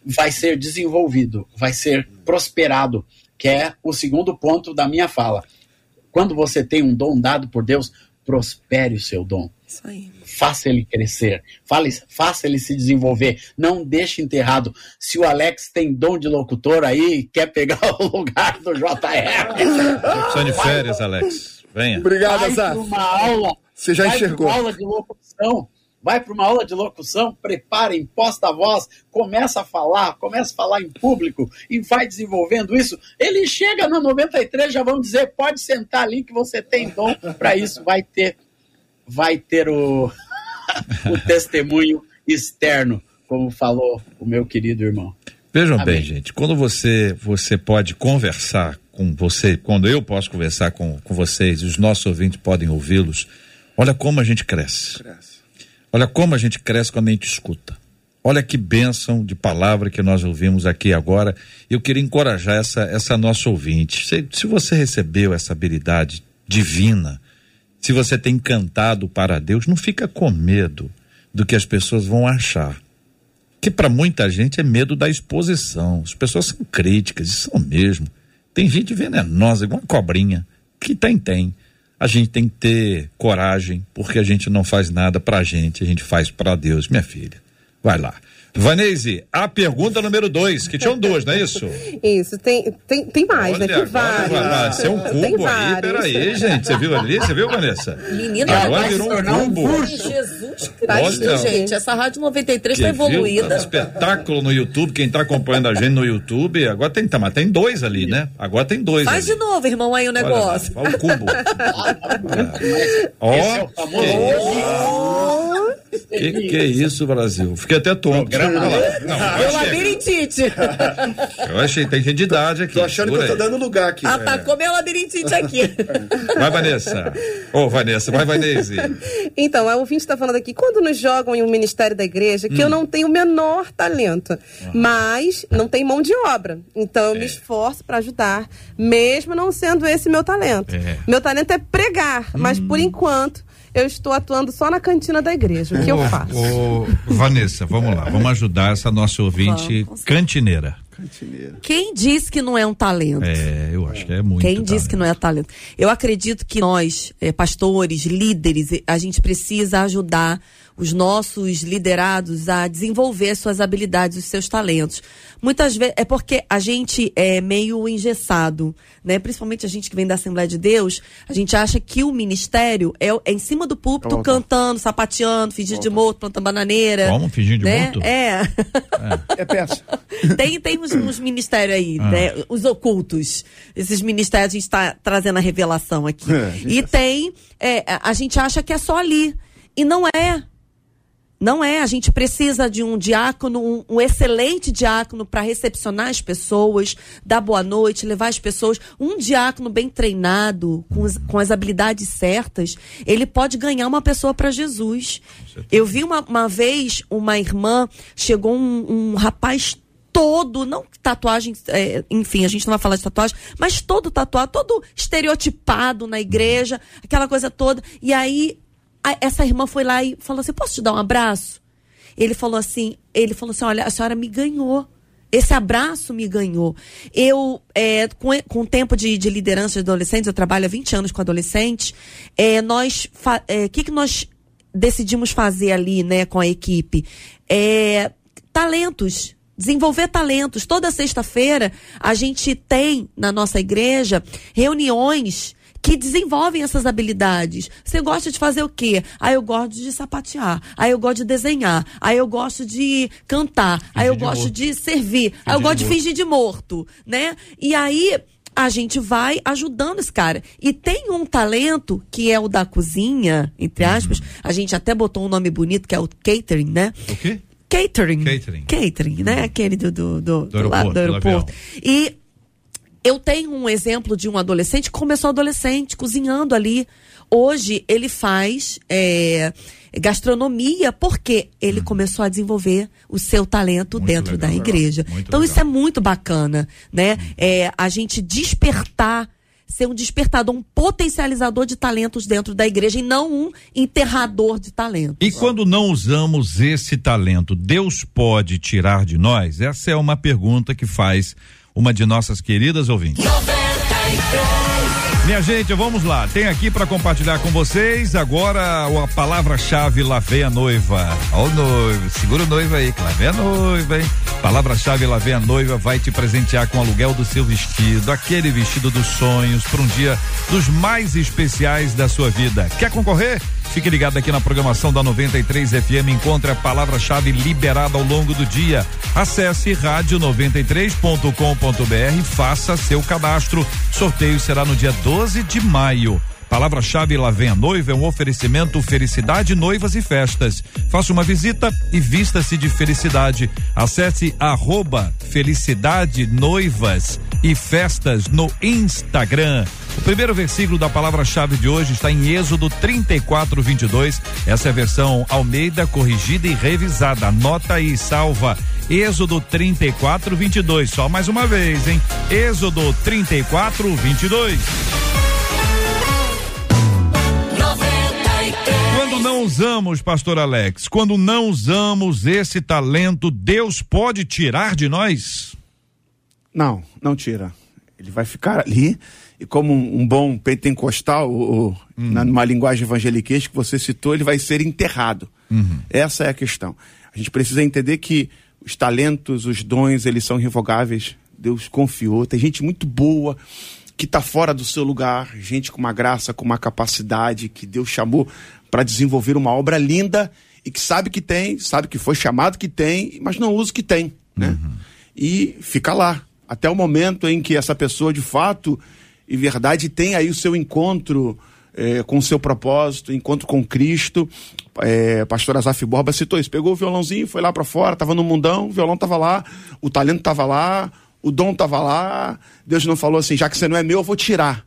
vai ser desenvolvido, vai ser prosperado, que é o segundo ponto da minha fala. Quando você tem um dom dado por Deus, prospere o seu dom. Faça ele crescer, fale, faça ele se desenvolver, não deixe enterrado. Se o Alex tem dom de locutor aí, quer pegar o lugar do JR. Opção de férias, Alex. Venha. Obrigado, Azar. uma aula. Você já enxergou. Uma aula de locução vai para uma aula de locução, prepara, imposta a voz, começa a falar, começa a falar em público e vai desenvolvendo isso. Ele chega na 93, já vão dizer, pode sentar ali que você tem dom para isso, vai ter vai ter o, [laughs] o testemunho externo, como falou o meu querido irmão. Vejam Amém. bem, gente, quando você você pode conversar com você, quando eu posso conversar com, com vocês, os nossos ouvintes podem ouvi-los, olha como a gente cresce. cresce. Olha como a gente cresce quando a gente escuta. Olha que bênção de palavra que nós ouvimos aqui agora. Eu queria encorajar essa, essa nossa ouvinte. Se, se você recebeu essa habilidade divina, se você tem cantado para Deus, não fica com medo do que as pessoas vão achar. Que para muita gente é medo da exposição. As pessoas são críticas, e são mesmo. Tem gente venenosa, igual uma cobrinha. Que tem, tem. A gente tem que ter coragem, porque a gente não faz nada pra gente, a gente faz para Deus, minha filha. Vai lá. Vanese, a pergunta número dois, que tinham duas, não é isso? [laughs] Isso, tem, tem, tem mais, Olha, né? Tem vários. vai ser um Tem cubo aí, vários. peraí, gente. Você viu ali? Você viu, Vanessa? Menina, Agora vai virou se um cubo. Jesus Olha. Cristo, gente. Essa Rádio 93 Você tá viu? evoluída. Tá um espetáculo no YouTube, quem tá acompanhando a gente no YouTube, agora tem, tá, mas tem dois ali, né? Agora tem dois Faz ali. de novo, irmão, aí o Olha lá, negócio. Olha o cubo. [laughs] Ó, Esse é o famoso que, que que é isso, Brasil? Fiquei até tonto. Programa lá. Não, Meu eu labirintite. [laughs] eu achei, tem gente de idade aqui. Tô achando que eu tô dando lugar aqui. Atacou meu labirintite aqui. [laughs] Vai, Vanessa. Ô, Vanessa, vai, Vanese. Então, a ouvinte está falando aqui, quando nos jogam em um ministério da igreja, que eu Hum. não tenho o menor talento, mas não tem mão de obra. Então, eu me esforço para ajudar, mesmo não sendo esse meu talento. É. Meu talento é pregar, mas por enquanto eu estou atuando só na cantina da igreja. O que eu faço? ô, Vanessa, vamos lá, vamos ajudar essa nossa ouvinte Vamos. cantineira. Quem disse que não é um talento? É, eu acho que é muito. Quem disse que não é talento? Eu acredito que nós, eh, pastores, líderes, eh, a gente precisa ajudar os nossos liderados a desenvolver suas habilidades, os seus talentos. Muitas vezes é porque a gente é meio engessado, né? Principalmente a gente que vem da Assembleia de Deus, a gente acha que o ministério é, é em cima do púlpito, cantando, sapateando, fingindo de morto, plantando bananeira. Como? Fingindo de né? morto? É. É peça. [laughs] Tem, tem uns, uns ministérios aí, Ah. né? Os ocultos. Esses ministérios, a gente está trazendo a revelação aqui. É, e tem. é, a gente acha que é só ali. E não é. Não é, a gente precisa de um diácono, um, um excelente diácono para recepcionar as pessoas, dar boa noite, levar as pessoas. Um diácono bem treinado, com, os- com as habilidades certas, ele pode ganhar uma pessoa para Jesus. Eu vi uma, uma vez uma irmã, chegou um, um rapaz todo, não tatuagem, é, enfim, a gente não vai falar de tatuagem, mas todo tatuado, todo estereotipado na igreja, aquela coisa toda. E aí, a- essa irmã foi lá e falou assim: posso te dar um abraço? Ele falou assim, ele falou assim: olha, a senhora me ganhou. Esse abraço me ganhou. Eu, é, com, o tempo de, de liderança de adolescentes, eu trabalho há 20 anos com adolescentes, é, nós, o que, que nós decidimos fazer ali, né, com a equipe? É, talentos. Desenvolver talentos. Toda sexta-feira a gente tem na nossa igreja reuniões que desenvolvem essas habilidades. Você gosta de fazer o quê? Ah, eu gosto de sapatear. Ah, eu gosto de desenhar. Ah, eu gosto de cantar. ah, eu de gosto morto. de servir. ah, eu de gosto de morto. fingir de morto, né? E aí a gente vai ajudando esse cara. E tem um talento que é o da cozinha, entre aspas. A gente até botou um nome bonito que é o catering, né? O quê? Catering. Catering. Catering, né? Aquele do, do, do, do aeroporto, do do aeroporto. E eu tenho um exemplo de um adolescente que começou adolescente, cozinhando ali. Hoje ele faz é, gastronomia porque ele começou a desenvolver o seu talento Muito dentro legal. da igreja. Então isso legal. é muito bacana, né? É, a gente despertar ser um despertador, um potencializador de talentos dentro da igreja e não um enterrador de talentos. E quando não usamos esse talento, Deus pode tirar de nós? Essa é uma pergunta que faz uma de nossas queridas ouvintes. Minha gente, vamos lá. Tem aqui para compartilhar com vocês agora a palavra-chave lá vem a noiva. Ó o noivo, segura o noivo aí, que lá vem a noiva, hein? Palavra-chave lá vem a noiva vai te presentear com o aluguel do seu vestido, aquele vestido dos sonhos para um dia dos mais especiais da sua vida. Quer concorrer? Fique ligado aqui na programação da 93 FM. Encontre a palavra-chave liberada ao longo do dia. Acesse rádio93.com.br e faça seu cadastro. Sorteio será no dia 12 de maio. Palavra-chave Lá Vem a Noiva é um oferecimento Felicidade Noivas e Festas. Faça uma visita e vista-se de felicidade. Acesse arroba Felicidade Noivas e festas no Instagram. O primeiro versículo da palavra-chave de hoje está em Êxodo 34, 22. Essa é a versão Almeida corrigida e revisada. Anota aí, salva. Êxodo 34, 22. Só mais uma vez, hein? Êxodo 34, 22. Quando não usamos, pastor Alex, quando não usamos esse talento, Deus pode tirar de nós? Não, não tira. Ele vai ficar ali e como um, um bom pentecostal, ou, hum. na, numa linguagem evangeliquez que você citou, ele vai ser enterrado. Uhum. Essa é a questão. A gente precisa entender que os talentos, os dons, eles são irrevogáveis. Deus confiou. Tem gente muito boa que está fora do seu lugar, gente com uma graça, com uma capacidade que Deus chamou para desenvolver uma obra linda e que sabe que tem, sabe que foi chamado que tem, mas não usa o que tem, né? Uhum. E fica lá até o momento em que essa pessoa de fato e verdade tem aí o seu encontro é, com o seu propósito, encontro com Cristo. É, pastor Azaf Borba citou isso, pegou o violãozinho, foi lá para fora, estava no mundão, o violão estava lá, o talento estava lá, o dom estava lá. Deus não falou assim, já que você não é meu, eu vou tirar.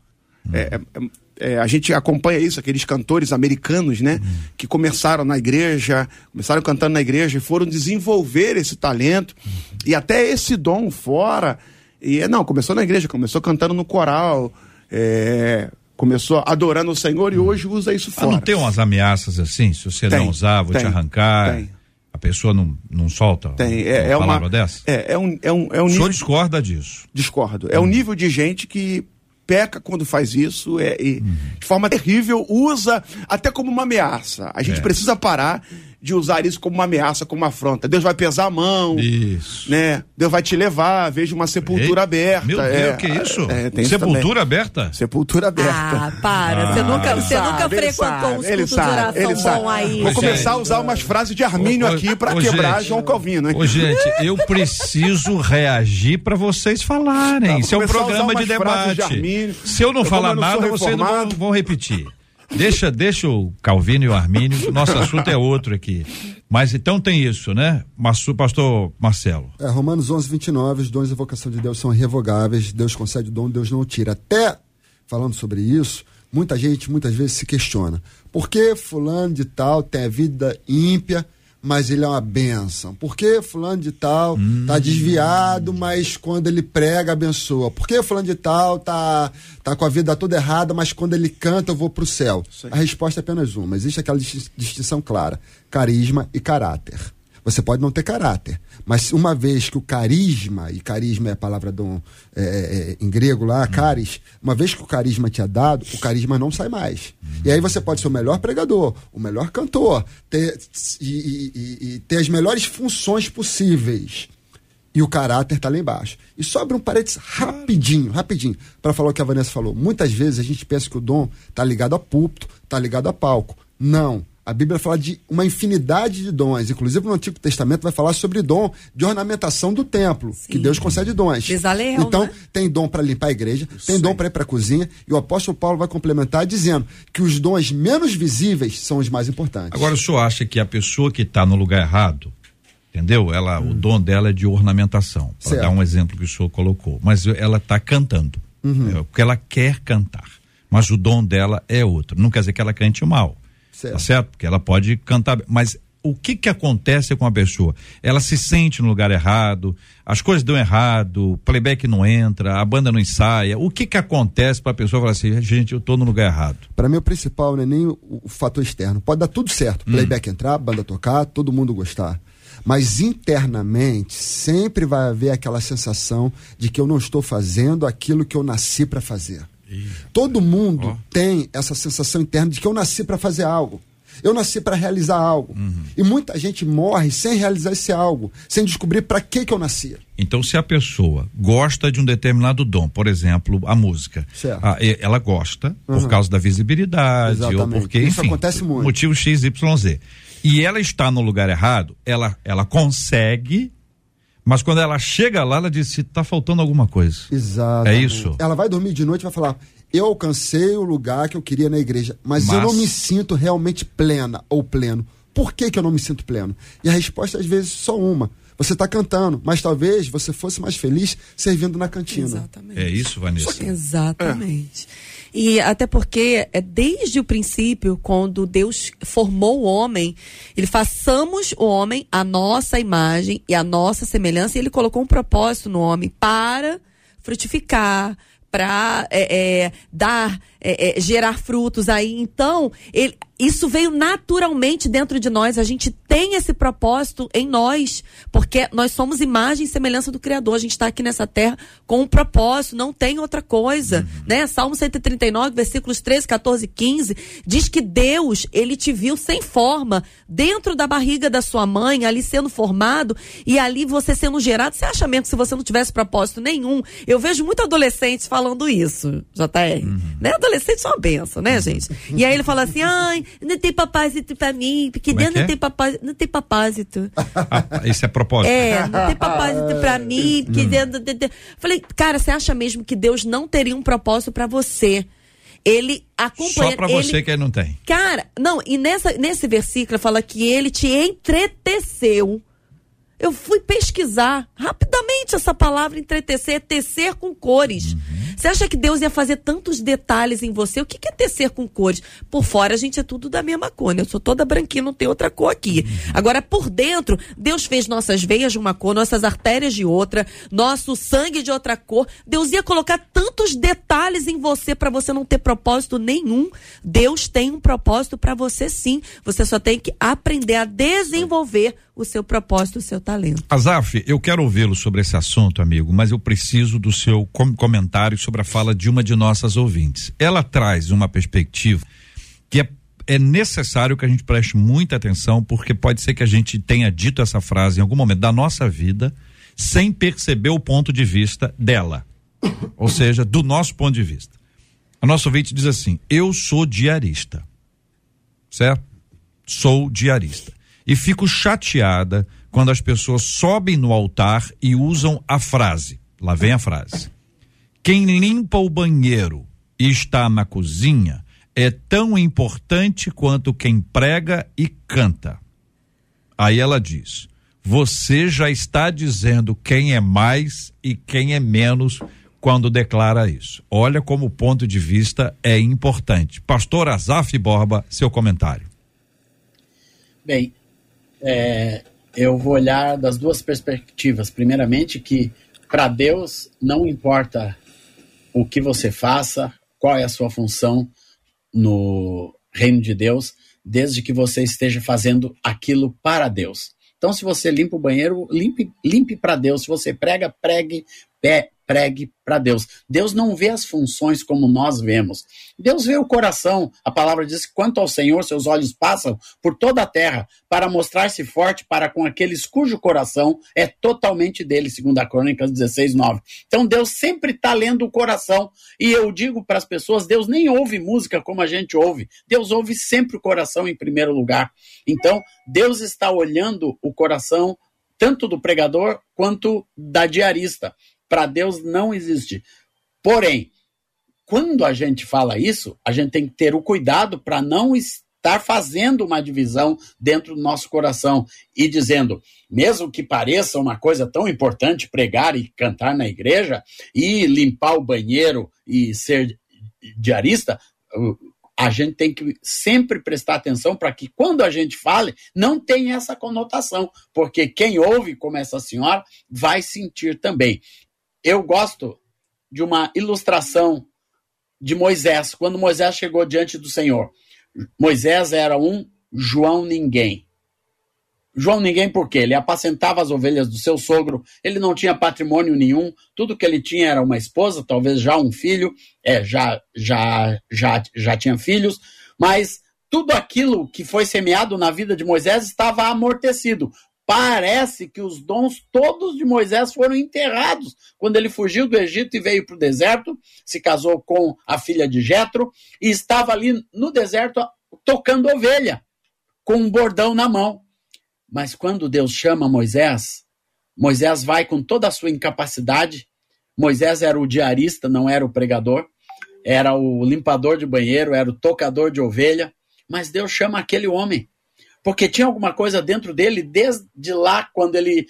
É, é, é, a gente acompanha isso, aqueles cantores americanos, né? Uhum. Que começaram na igreja, começaram cantando na igreja e foram desenvolver esse talento uhum. e até esse dom fora. E não, começou na igreja, começou cantando no coral, é, começou adorando o Senhor e hoje usa isso fora. Ah, não tem umas ameaças assim? Se você tem, não usar, vou tem, te arrancar. Tem. A pessoa não, não solta tem, é, é uma palavra dessa? É, é um, é um, é um nível... O senhor discorda disso? Discordo. É hum. um nível de gente que peca quando faz isso é, de forma terrível, usa até como uma ameaça. A gente é. precisa parar de usar isso como uma ameaça, como uma afronta. Deus vai pesar a mão, isso. né? Deus vai te levar, veja uma sepultura Ei, aberta. Meu Deus, é, que isso? É, sepultura aberta? Sepultura aberta. Ah, para. Ah, você nunca, você sabe, nunca frequentou um ele sabe, ele sabe. bom aí. Vou começar a usar umas frases de Armínio aqui para quebrar gente, João Calvino. Hein? Ô, gente, [laughs] eu preciso reagir para vocês falarem. Isso é um programa de debate. De Se eu não eu falar nada, vocês não vão repetir. Deixa, deixa o Calvino e o Armínio, nosso assunto é outro aqui. Mas então tem isso, né? Pastor Marcelo. É, Romanos 11, 29, os dons e vocação de Deus são irrevogáveis, Deus concede o dom, Deus não o tira. Até falando sobre isso, muita gente muitas vezes se questiona. Por que fulano de tal tem a vida ímpia mas ele é uma benção. Por que fulano de tal hum. tá desviado, mas quando ele prega, abençoa? Por que fulano de tal tá, tá com a vida toda errada, mas quando ele canta, eu vou pro céu? A resposta é apenas uma. Existe aquela distinção clara: carisma e caráter. Você pode não ter caráter, mas uma vez que o carisma, e carisma é a palavra do, é, é, é, em grego lá, hum. caris, uma vez que o carisma te é dado, o carisma não sai mais. Hum. E aí você pode ser o melhor pregador, o melhor cantor, ter, e, e, e ter as melhores funções possíveis e o caráter tá lá embaixo. E sobre um parênteses rapidinho, rapidinho, para falar o que a Vanessa falou. Muitas vezes a gente pensa que o dom tá ligado a púlpito, tá ligado a palco. Não. A Bíblia fala de uma infinidade de dons. Inclusive, no Antigo Testamento vai falar sobre dom de ornamentação do templo, Sim. que Deus concede dons. Bezalel, então, né? tem dom para limpar a igreja, Eu tem dom para ir para a cozinha, e o apóstolo Paulo vai complementar dizendo que os dons menos visíveis são os mais importantes. Agora, o senhor acha que a pessoa que está no lugar errado, entendeu? Ela, hum. O dom dela é de ornamentação, para dar um exemplo que o senhor colocou, mas ela está cantando, uhum. é, porque ela quer cantar, mas o dom dela é outro. Não quer dizer que ela cante mal Certo. Tá certo? Porque ela pode cantar, mas o que que acontece com a pessoa? Ela se sente no lugar errado, as coisas dão errado, o playback não entra, a banda não ensaia. O que que acontece para a pessoa falar assim, gente, eu tô no lugar errado? Para mim o principal não é nem o, o, fator externo. Pode dar tudo certo, hum. playback entrar, banda tocar, todo mundo gostar. Mas internamente sempre vai haver aquela sensação de que eu não estou fazendo aquilo que eu nasci para fazer. Todo mundo tem essa sensação interna de que eu nasci para fazer algo. Eu nasci para realizar algo. Uhum. E muita gente morre sem realizar esse algo, sem descobrir para que que eu nasci. Então, se a pessoa gosta de um determinado dom, por exemplo, a música, a, ela gosta uhum. por causa da visibilidade Exatamente. ou porque, Isso enfim, acontece muito. motivo X, Y, Z. E ela está no lugar errado, ela, ela consegue mas quando ela chega lá, ela diz: está faltando alguma coisa. Exato. É isso? Ela vai dormir de noite e vai falar: eu alcancei o lugar que eu queria na igreja, mas, mas, eu não me sinto realmente plena ou pleno. Por que, que eu não me sinto pleno? E a resposta, às vezes, é só uma. Você está cantando, mas talvez você fosse mais feliz servindo na cantina. Exatamente. É isso, Vanessa? Exatamente. É. E até porque é desde o princípio, quando Deus formou o homem, ele façamos o homem a nossa imagem e a nossa semelhança, e ele colocou um propósito no homem para frutificar, para é, é, dar, é, é, gerar frutos aí. Então, ele, isso veio naturalmente dentro de nós. A gente tem esse propósito em nós, porque nós somos imagem e semelhança do Criador. A gente está aqui nessa terra com um propósito, não tem outra coisa, uhum. né? Salmo 139, versículos 13, 14 e 15, diz que Deus, ele te viu sem forma, dentro da barriga da sua mãe, ali sendo formado, e ali você sendo gerado. Você acha mesmo que se você não tivesse propósito nenhum? Eu vejo muitos adolescentes falando isso, JR. Uhum. Né? Adolescente é uma benção, né, gente? E aí ele fala assim, ai, não tem propósito pra mim, porque Como é Deus é não, tem propósito, não tem propósito. Ah, isso é propósito. É, não tem propósito pra mim, porque hum. Deus, Deus, Falei, cara, você acha mesmo que Deus não teria um propósito para você? Ele acompanha. Só pra ele... você que não tem. Cara, não, e nessa, nesse versículo fala que ele te entreteceu eu fui pesquisar rapidamente essa palavra entretecer, é tecer com cores. Uhum. Você acha que Deus ia fazer tantos detalhes em você? O que, é tecer com cores? Por fora a gente é tudo da mesma cor, né? Eu sou toda branquinha, não tem outra cor aqui. Uhum. Agora, por dentro, Deus fez nossas veias de uma cor, nossas artérias de outra, nosso sangue de outra cor. Deus ia colocar tantos detalhes em você para você não ter propósito nenhum. Deus tem um propósito para você sim. Você só tem que aprender a desenvolver o seu propósito, o seu talento. Azaf, eu quero ouvi-lo sobre esse assunto, amigo, mas eu preciso do seu com comentário sobre a fala de uma de nossas ouvintes. Ela traz uma perspectiva que é, é necessário que a gente preste muita atenção, porque pode ser que a gente tenha dito essa frase em algum momento da nossa vida sem perceber o ponto de vista dela. [coughs] Ou seja, do nosso ponto de vista. A nossa ouvinte diz assim: Eu sou diarista. Certo? Sou diarista e fico chateada quando as pessoas sobem no altar e usam a frase. Lá vem a frase. Quem limpa o banheiro e está na cozinha é tão importante quanto quem prega e canta. Aí ela diz: Você já está dizendo quem é mais e quem é menos quando declara isso. Olha como o ponto de vista é importante. Pastor Azaf Borba, seu comentário. Bem, é, eu vou olhar das duas perspectivas. Primeiramente, que para Deus não importa o que você faça, qual é a sua função no reino de Deus, desde que você esteja fazendo aquilo para Deus. Então, se você limpa o banheiro, limpe, limpe para Deus. Se você prega, pregue, pregue para Deus. Deus não vê as funções como nós vemos. Deus vê o coração. A palavra diz que quanto ao Senhor, seus olhos passam por toda a terra para mostrar-se forte para com aqueles cujo coração é totalmente dele, segundo a Crônicas 16, 9. Então Deus sempre está lendo o coração. E eu digo para as pessoas, Deus nem ouve música como a gente ouve. Deus ouve sempre o coração em primeiro lugar. Então, Deus está olhando o coração tanto do pregador quanto da diarista para Deus não existe. Porém, quando a gente fala isso, a gente tem que ter o cuidado para não estar fazendo uma divisão dentro do nosso coração e dizendo, mesmo que pareça uma coisa tão importante pregar e cantar na igreja e limpar o banheiro e ser diarista, a gente tem que sempre prestar atenção para que quando a gente fale, não tenha essa conotação, porque quem ouve, como essa senhora, vai sentir também. Eu gosto de uma ilustração de Moisés, quando Moisés chegou diante do Senhor. Moisés era um João Ninguém. João Ninguém por quê? Ele apacentava as ovelhas do seu sogro, ele não tinha patrimônio nenhum, tudo que ele tinha era uma esposa, talvez já um filho, é, já, já, já, já tinha filhos, mas tudo aquilo que foi semeado na vida de Moisés estava amortecido parece que os dons todos de Moisés foram enterrados quando ele fugiu do Egito e veio para o deserto, se casou com a filha de Jetro e estava ali no deserto tocando ovelha com um bordão na mão. Mas quando Deus chama Moisés, Moisés vai com toda a sua incapacidade. Moisés era o diarista, não era o pregador, era o limpador de banheiro, era o tocador de ovelha, mas Deus chama aquele homem porque tinha alguma coisa dentro dele desde lá, quando ele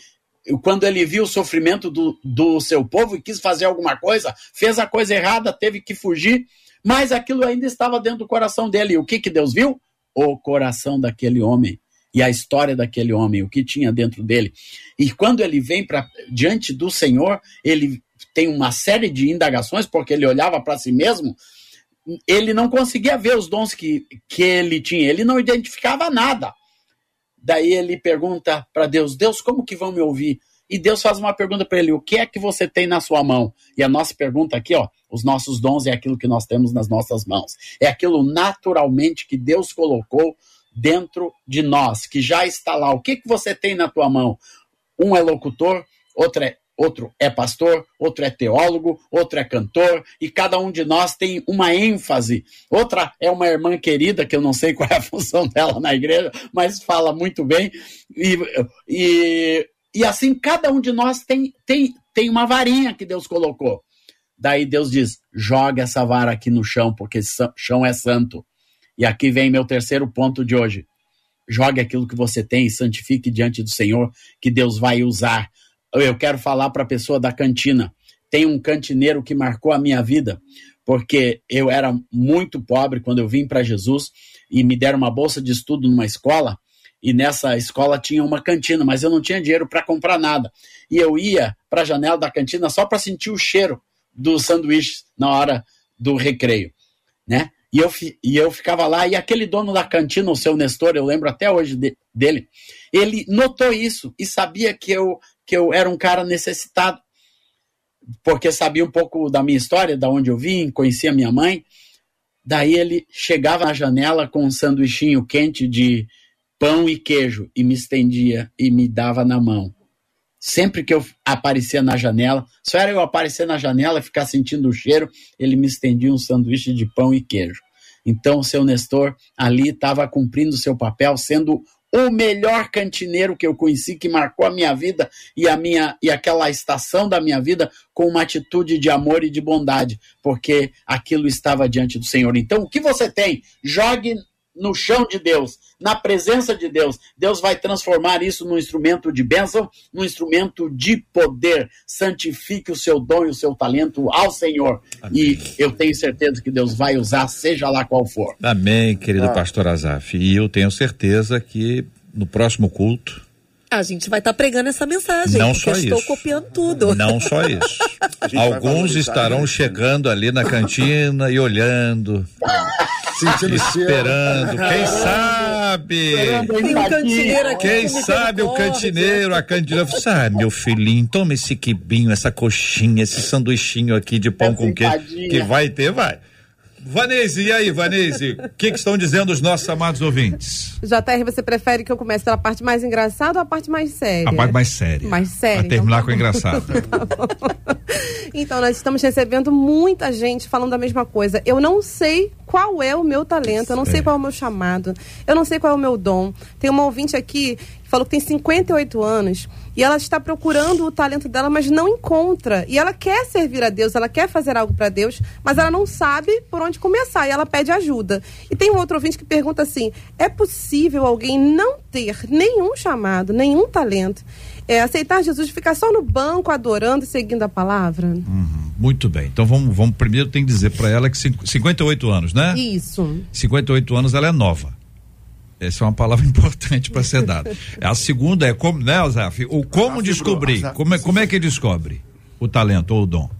quando ele viu o sofrimento do, do seu povo e quis fazer alguma coisa, fez a coisa errada, teve que fugir, mas aquilo ainda estava dentro do coração dele. E o que, que Deus viu? O coração daquele homem e a história daquele homem, o que tinha dentro dele. E quando ele vem para diante do Senhor, ele tem uma série de indagações, porque ele olhava para si mesmo, ele não conseguia ver os dons que, que ele tinha, ele não identificava nada. Daí ele pergunta para Deus: Deus, como que vão me ouvir? E Deus faz uma pergunta para ele: O que é que você tem na sua mão? E a nossa pergunta aqui, ó, os nossos dons é aquilo que nós temos nas nossas mãos. É aquilo naturalmente que Deus colocou dentro de nós, que já está lá. O que que você tem na tua mão? Um é locutor, outro é outro é pastor, outro é teólogo, outro é cantor, e cada um de nós tem uma ênfase. Outra é uma irmã querida, que eu não sei qual é a [laughs] função dela na igreja, mas fala muito bem. E, e, e assim, cada um de nós tem, tem, tem uma varinha que Deus colocou. Daí Deus diz: joga essa vara aqui no chão, porque esse chão é santo. E aqui vem meu terceiro ponto de hoje. Jogue aquilo que você tem e santifique diante do Senhor, que Deus vai usar eu quero falar para a pessoa da cantina. Tem um cantineiro que marcou a minha vida, porque eu era muito pobre quando eu vim para Jesus e me deram uma bolsa de estudo numa escola. E nessa escola tinha uma cantina, mas eu não tinha dinheiro para comprar nada. E eu ia para a janela da cantina só para sentir o cheiro dos sanduíches na hora do recreio, né? E eu, e eu ficava lá, e aquele dono da cantina, o seu Nestor, eu lembro até hoje de, dele, ele notou isso e sabia que eu que eu era um cara necessitado, porque sabia um pouco da minha história, da onde eu vim, conhecia minha mãe. Daí ele chegava na janela com um sanduichinho quente de pão e queijo e me estendia e me dava na mão. Sempre que eu aparecia na janela, só era eu aparecer na janela, ficar sentindo o cheiro, ele me estendia um sanduíche de pão e queijo. Então, o seu Nestor ali estava cumprindo seu papel, sendo o melhor cantineiro que eu conheci, que marcou a minha vida e a minha e aquela estação da minha vida com uma atitude de amor e de bondade, porque aquilo estava diante do Senhor. Então, o que você tem? Jogue no chão de Deus, na presença de Deus. Deus vai transformar isso num instrumento de bênção, num instrumento de poder. Santifique o seu dom e o seu talento ao Senhor. Amém. E eu tenho certeza que Deus vai usar, seja lá qual for. Amém, querido ah. pastor Azaf. E eu tenho certeza que no próximo culto a gente vai estar tá pregando essa mensagem. Não só isso. Estou copiando tudo. Não só [laughs] isso. Alguns estarão né? chegando ali na cantina e olhando. Sentindo esperando. [laughs] Quem sabe? Tem um cantineiro aqui. Quem sabe o cantineiro, a cantineira. Ah, meu filhinho, toma esse quibinho, essa coxinha, esse sanduichinho aqui de pão com queijo. Que vai ter, vai. Vanese, e aí, Vanese? O que, que, estão dizendo os nossos amados ouvintes? JR, você prefere que eu comece pela parte mais engraçada ou a parte mais séria? A parte mais séria. Mais séria. Pra terminar então, com o engraçado. [laughs] tá então, nós estamos recebendo muita gente falando a mesma coisa. Eu não sei qual é o meu talento, eu não sei qual é o meu chamado, eu não sei qual é o meu dom. Tem uma ouvinte aqui que falou que tem 58 anos e ela está procurando o talento dela, mas não encontra. E ela quer servir a Deus, ela quer fazer algo para Deus, mas ela não sabe por onde começar e ela pede ajuda. E tem um outro ouvinte que pergunta assim: é possível alguém não ter nenhum chamado, nenhum talento? É, aceitar Jesus e ficar só no banco adorando e seguindo a palavra? Uhum, muito bem. Então vamos, vamos primeiro tem que dizer para ela que 58 anos, né? Isso. 58 anos ela é nova. Essa é uma palavra [laughs] importante para ser dada. A segunda é como, né, Zaf? O como descobrir? Como é, como é que descobre o talento ou o dom?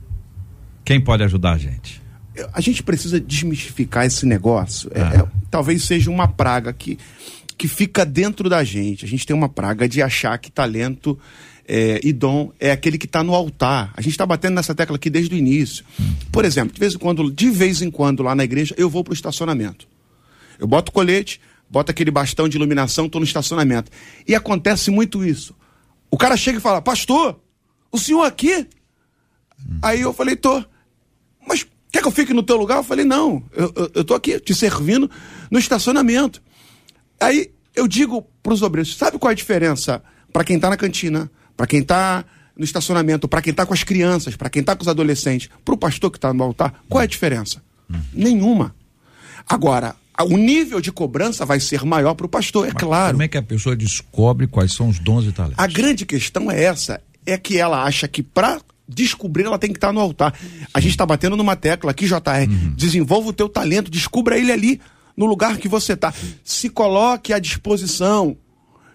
Quem pode ajudar a gente? A gente precisa desmistificar esse negócio. É, ah. é, talvez seja uma praga que, que fica dentro da gente. A gente tem uma praga de achar que talento é, e dom é aquele que está no altar. A gente está batendo nessa tecla aqui desde o início. Por exemplo, de vez em quando, de vez em quando lá na igreja, eu vou para o estacionamento. Eu boto o colete, bota aquele bastão de iluminação, estou no estacionamento. E acontece muito isso. O cara chega e fala, pastor, o senhor aqui? Aí eu falei, tô. Mas quer que eu fique no teu lugar? Eu falei, não, eu, eu, eu tô aqui te servindo no estacionamento. Aí eu digo para os obreiros, sabe qual é a diferença para quem está na cantina, para quem está no estacionamento, para quem está com as crianças, para quem está com os adolescentes, para o pastor que está no altar? Qual é a diferença? Nenhuma. Agora, o nível de cobrança vai ser maior para o pastor, é Mas claro. Como é que a pessoa descobre quais são os dons e talentos? A grande questão é essa, é que ela acha que para descobrir ela tem que estar no altar. A gente está batendo numa tecla aqui, JR. Uhum. Desenvolva o teu talento, descubra ele ali, no lugar que você está. Se coloque à disposição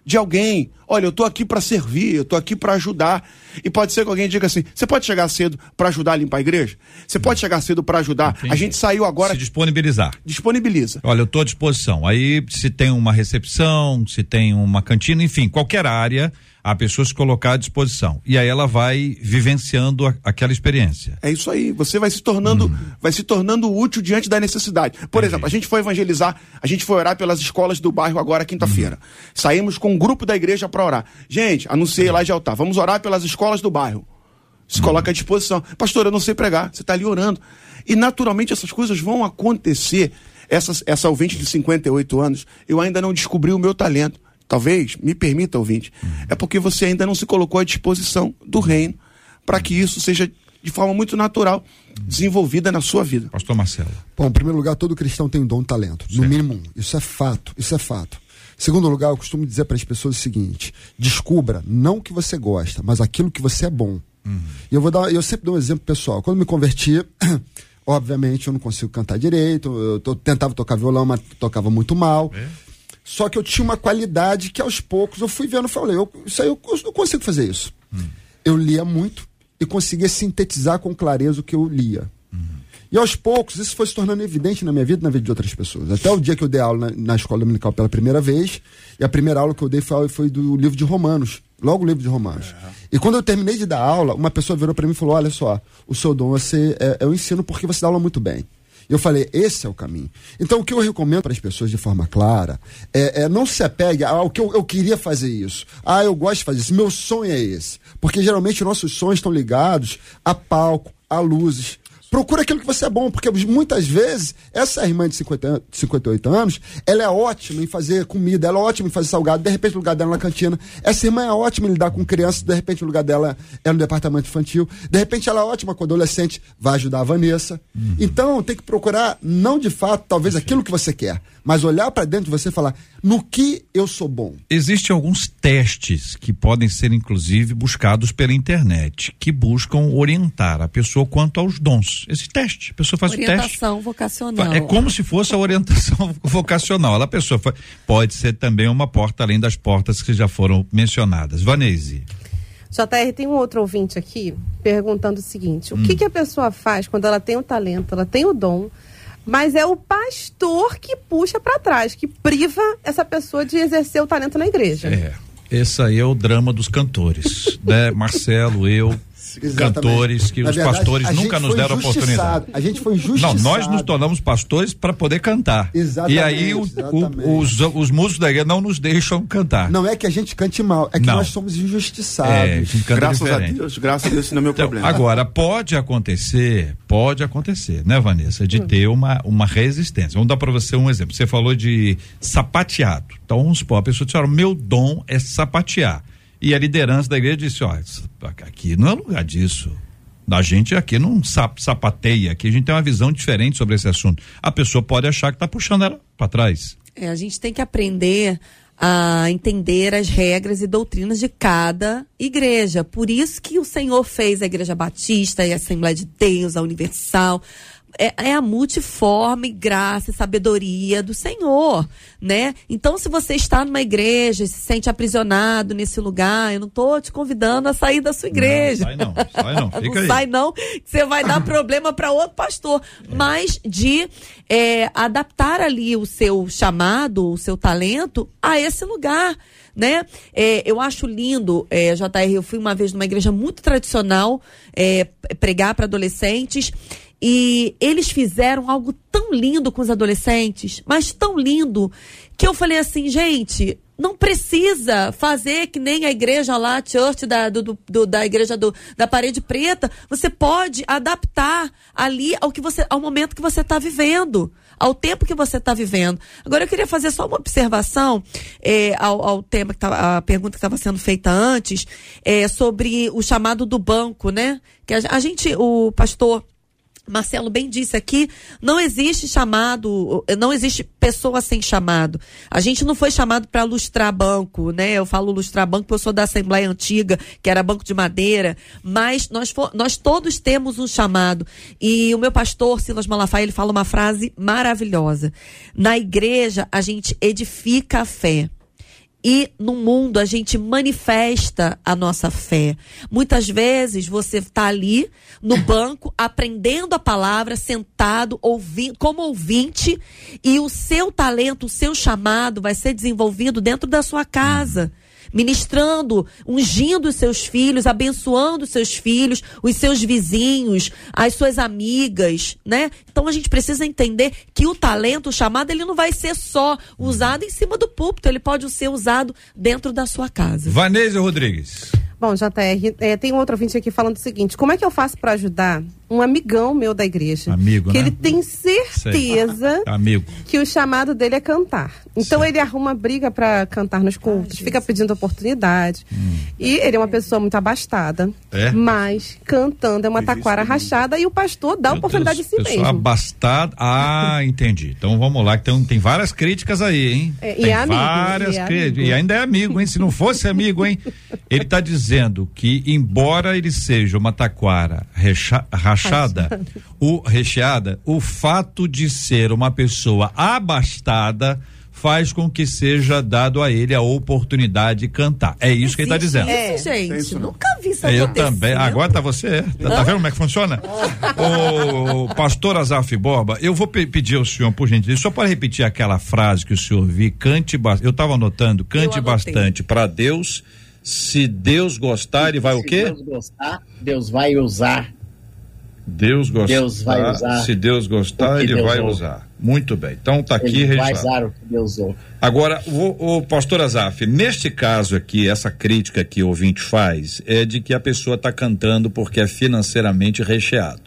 de alguém. Olha, eu estou aqui para servir, eu estou aqui para ajudar. E pode ser que alguém diga assim: você pode chegar cedo para ajudar a limpar a igreja? Você pode chegar cedo para ajudar? Entendi. A gente saiu agora. Se disponibilizar. Disponibiliza. Olha, eu estou à disposição. Aí, se tem uma recepção, se tem uma cantina, enfim, qualquer área a pessoa se colocar à disposição. E aí ela vai vivenciando a, aquela experiência. É isso aí. Você vai se tornando, hum. vai se tornando útil diante da necessidade. Por Entendi. exemplo, a gente foi evangelizar, a gente foi orar pelas escolas do bairro agora quinta-feira. Hum. Saímos com um grupo da igreja para orar. Gente, anunciei hum. lá de altar. Vamos orar pelas escolas do bairro. Se hum. coloca à disposição. Pastor, eu não sei pregar. Você está ali orando. E naturalmente essas coisas vão acontecer. Essa, essa ouvinte de 58 anos, eu ainda não descobri o meu talento talvez, me permita, ouvinte, é porque você ainda não se colocou à disposição do reino para que isso seja de forma muito natural desenvolvida na sua vida. Pastor Marcelo. Bom, em primeiro lugar, todo cristão tem um dom, um talento, certo. no mínimo um. Isso é fato, isso é fato. Segundo lugar, eu costumo dizer para as pessoas o seguinte: descubra não o que você gosta, mas aquilo que você é bom. Uhum. E eu vou dar, eu sempre dou um exemplo pessoal. Quando me converti, [clears throat] obviamente eu não consigo cantar direito, eu tentava tocar violão, mas tocava muito mal. É? Só que eu tinha uma qualidade que aos poucos eu fui vendo, falei, eu, isso aí eu, eu consigo fazer isso. Hum. Eu lia muito e conseguia sintetizar com clareza o que eu lia. Hum. E aos poucos isso foi se tornando evidente na minha vida e na vida de outras pessoas. Até o dia que eu dei aula na, na escola dominical pela primeira vez, e a primeira aula que eu dei foi, foi do livro de Romanos. Logo o livro de Romanos. É. E quando eu terminei de dar aula, uma pessoa virou para mim e falou: Olha só, o seu dom você, é, eu ensino porque você dá aula muito bem. Eu falei, esse é o caminho. Então, o que eu recomendo para as pessoas de forma clara é, é não se apegue ao que eu, eu, queria fazer isso. Ah, eu gosto de fazer isso. Meu sonho é esse. Porque geralmente nossos sonhos estão ligados a palco, a luzes, procura aquilo que você é bom, porque muitas vezes essa irmã de 50, 58 anos, ela é ótima em fazer comida, ela é ótima em fazer salgado, de repente o lugar dela é na cantina. Essa irmã é ótima em lidar com crianças, de repente o lugar dela é no departamento infantil. De repente ela é ótima com adolescente, vai ajudar a Vanessa. Uhum. Então tem que procurar, não de fato, talvez aquilo que você quer, mas olhar para dentro de você e falar: no que eu sou bom? Existem alguns testes que podem ser, inclusive, buscados pela internet, que buscam orientar a pessoa quanto aos dons. Esse teste, a pessoa faz orientação o teste. Orientação vocacional. É como se fosse a orientação [laughs] vocacional. A pessoa faz, pode ser também uma porta além das portas que já foram mencionadas. Vanese. JR, tem um outro ouvinte aqui perguntando o seguinte: o hum. que, que a pessoa faz quando ela tem o talento, ela tem o dom, mas é o pastor que puxa para trás, que priva essa pessoa de exercer o talento na igreja. É. Esse aí é o drama dos cantores, né? [laughs] Marcelo, eu, Exatamente. cantores que Na os verdade, pastores nunca nos deram oportunidade. A gente foi injustiçado. Não, nós nos tornamos pastores para poder cantar. Exatamente. E aí o, o, os, os músicos da igreja não nos deixam cantar. Não é que a gente cante mal, é que não. nós somos injustiçados. É, graças diferente. a Deus, graças a Deus, isso não é meu então, problema. Agora, pode acontecer, pode acontecer, né, Vanessa, de hum. ter uma, uma resistência. Vamos dar para você um exemplo. Você falou de sapateado. Então, vamos supor, a pessoa disse, olha, meu dom é sapatear. E a liderança da igreja disse: ó, aqui não é lugar disso. A gente aqui não sapateia, aqui a gente tem uma visão diferente sobre esse assunto. A pessoa pode achar que está puxando ela para trás. É, a gente tem que aprender a entender as regras e doutrinas de cada igreja. Por isso que o Senhor fez a Igreja Batista e a Assembleia de Deus, a Universal, é, é, a multiforme graça e sabedoria do Senhor, né? Então, se você está numa igreja e se sente aprisionado nesse lugar, eu não estou te convidando a sair da sua igreja. Não, sai não, sai não. [laughs] Fica não aí. sai não, você vai dar problema para outro pastor. É. Mas de é, adaptar ali o seu chamado, o seu talento a esse lugar né? É, eu acho lindo, é, JR, eu fui uma vez numa igreja muito tradicional é, pregar para adolescentes e eles fizeram algo tão lindo com os adolescentes, mas tão lindo, que eu falei assim, gente, não precisa fazer que nem a igreja lá, a church da, do, do, da igreja do, da parede preta. Você pode adaptar ali ao, que você, ao momento que você está vivendo, ao tempo que você está vivendo. Agora eu queria fazer só uma observação é, ao, ao tema que a pergunta que estava sendo feita antes, é, sobre o chamado do banco, né? Que a, a gente, o pastor Marcelo bem disse aqui, não existe chamado, não existe pessoa sem chamado. A gente não foi chamado para lustrar banco, né? Eu falo lustrar banco porque eu sou da Assembleia Antiga, que era banco de madeira, mas nós, nós todos temos um chamado. E o meu pastor, Silas Malafaia, ele fala uma frase maravilhosa. Na igreja, a gente edifica a fé e no mundo a gente manifesta a nossa fé. Muitas vezes você está ali no [laughs] banco aprendendo a palavra, sentado, ouvindo, como ouvinte, e o seu talento, o seu chamado vai ser desenvolvido dentro da sua casa ministrando, ungindo os seus filhos, abençoando os seus filhos, os seus vizinhos, as suas amigas, né? Então a gente precisa entender que o talento, o chamado, ele não vai ser só usado em cima do púlpito, ele pode ser usado dentro da sua casa. Vanessa Rodrigues. Bom, JR, é, tem um outro ouvinte aqui falando o seguinte: como é que eu faço para ajudar um amigão meu da igreja? Amigo, que né? ele tem certeza [laughs] Amigo. que o chamado dele é cantar. Então ele arruma briga para cantar nos cultos, Ai, fica pedindo oportunidade. Hum. E ele é uma pessoa muito abastada, é? mas cantando é uma taquara rachada e o pastor dá Meu oportunidade Deus, a si pessoa mesmo. abastada. Ah, [laughs] entendi. Então vamos lá, então tem várias críticas aí, hein? É, tem e é amigo, várias e é críticas. amigo. E ainda é amigo, hein? Se não fosse amigo, hein? [laughs] Ele está dizendo que, embora ele seja uma taquara recha, o recheada, o fato de ser uma pessoa abastada faz com que seja dado a ele a oportunidade de cantar. É isso que ele está dizendo. É, gente, isso, nunca vi isso Eu também. Agora tá você. Tá, tá vendo como é que funciona? [laughs] o pastor Azaf Borba, eu vou pe pedir ao senhor, por gentileza, só para repetir aquela frase que o senhor vi, cante bastante. Eu estava anotando, cante bastante para Deus. Se Deus gostar, ele vai se o quê? Deus gostar, Deus vai usar. Deus gostar. Deus vai usar se Deus gostar, ele Deus vai ouve. usar. Muito bem. Então tá aqui Ele vai registrado. usar o que Deus ouve. Agora, o, o pastor Azaf, neste caso aqui, essa crítica que o ouvinte faz é de que a pessoa está cantando porque é financeiramente recheado.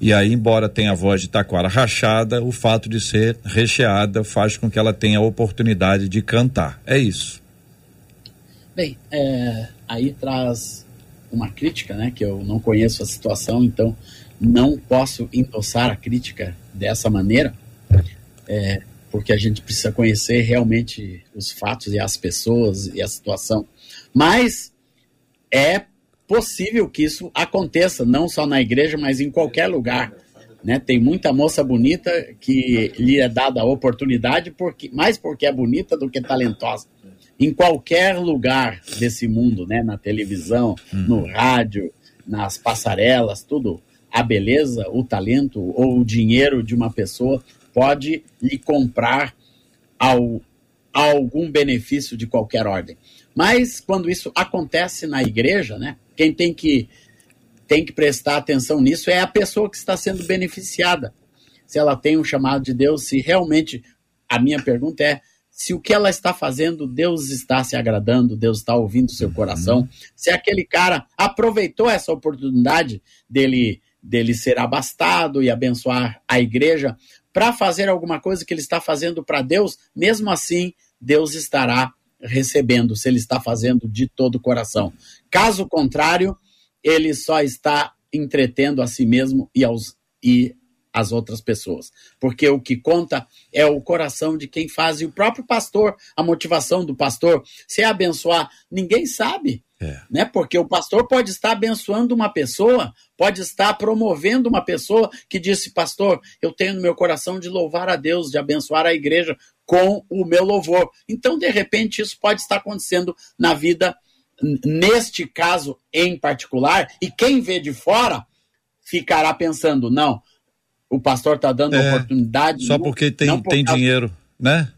E aí, embora tenha a voz de taquara rachada, o fato de ser recheada faz com que ela tenha a oportunidade de cantar. É isso. Bem, é, aí traz uma crítica, né? Que eu não conheço a situação, então não posso endossar a crítica dessa maneira, é, porque a gente precisa conhecer realmente os fatos e as pessoas e a situação. Mas é possível que isso aconteça, não só na igreja, mas em qualquer lugar. Né? Tem muita moça bonita que lhe é dada a oportunidade, porque, mais porque é bonita do que talentosa. Em qualquer lugar desse mundo, né? na televisão, no rádio, nas passarelas, tudo. A beleza, o talento ou o dinheiro de uma pessoa pode lhe comprar ao, algum benefício de qualquer ordem. Mas quando isso acontece na igreja, né? Quem tem que tem que prestar atenção nisso é a pessoa que está sendo beneficiada. Se ela tem um chamado de Deus, se realmente a minha pergunta é se o que ela está fazendo, Deus está se agradando, Deus está ouvindo seu coração, se aquele cara aproveitou essa oportunidade dele dele ser abastado e abençoar a igreja para fazer alguma coisa que ele está fazendo para Deus, mesmo assim, Deus estará recebendo, se ele está fazendo de todo o coração. Caso contrário, ele só está entretendo a si mesmo e, aos, e as outras pessoas. Porque o que conta é o coração de quem faz, e o próprio pastor, a motivação do pastor, se é abençoar, ninguém sabe. É. Né? Porque o pastor pode estar abençoando uma pessoa, pode estar promovendo uma pessoa que disse, pastor, eu tenho no meu coração de louvar a Deus, de abençoar a igreja com o meu louvor. Então, de repente, isso pode estar acontecendo na vida, neste caso em particular, e quem vê de fora ficará pensando, não, o pastor está dando É, oportunidade. Só porque tem, não tem dinheiro, né?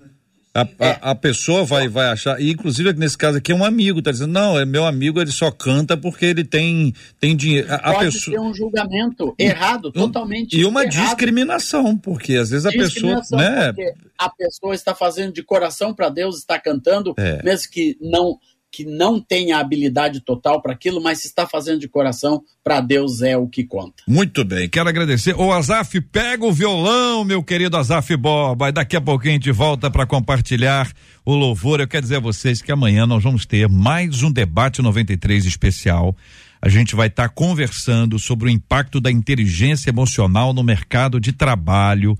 A, a- É. a pessoa vai, vai achar, e inclusive nesse caso aqui é um amigo, tá dizendo, não, é meu amigo, ele só canta porque ele tem, tem dinheiro. A, a Pode pessoa. ser um julgamento errado, totalmente E uma errado. discriminação, porque às vezes a pessoa, né? a pessoa está fazendo de coração para Deus, está cantando, É. mesmo que não que não tem a habilidade total para aquilo, mas se está fazendo de coração, para Deus é o que conta. Muito bem, quero agradecer. O Azaf, pega o violão, meu querido Azaf Borba, e daqui a pouquinho a gente volta para compartilhar o louvor. Eu quero dizer a vocês que amanhã nós vamos ter mais um debate 93 especial. A gente vai estar tá conversando sobre o impacto da inteligência emocional no mercado de trabalho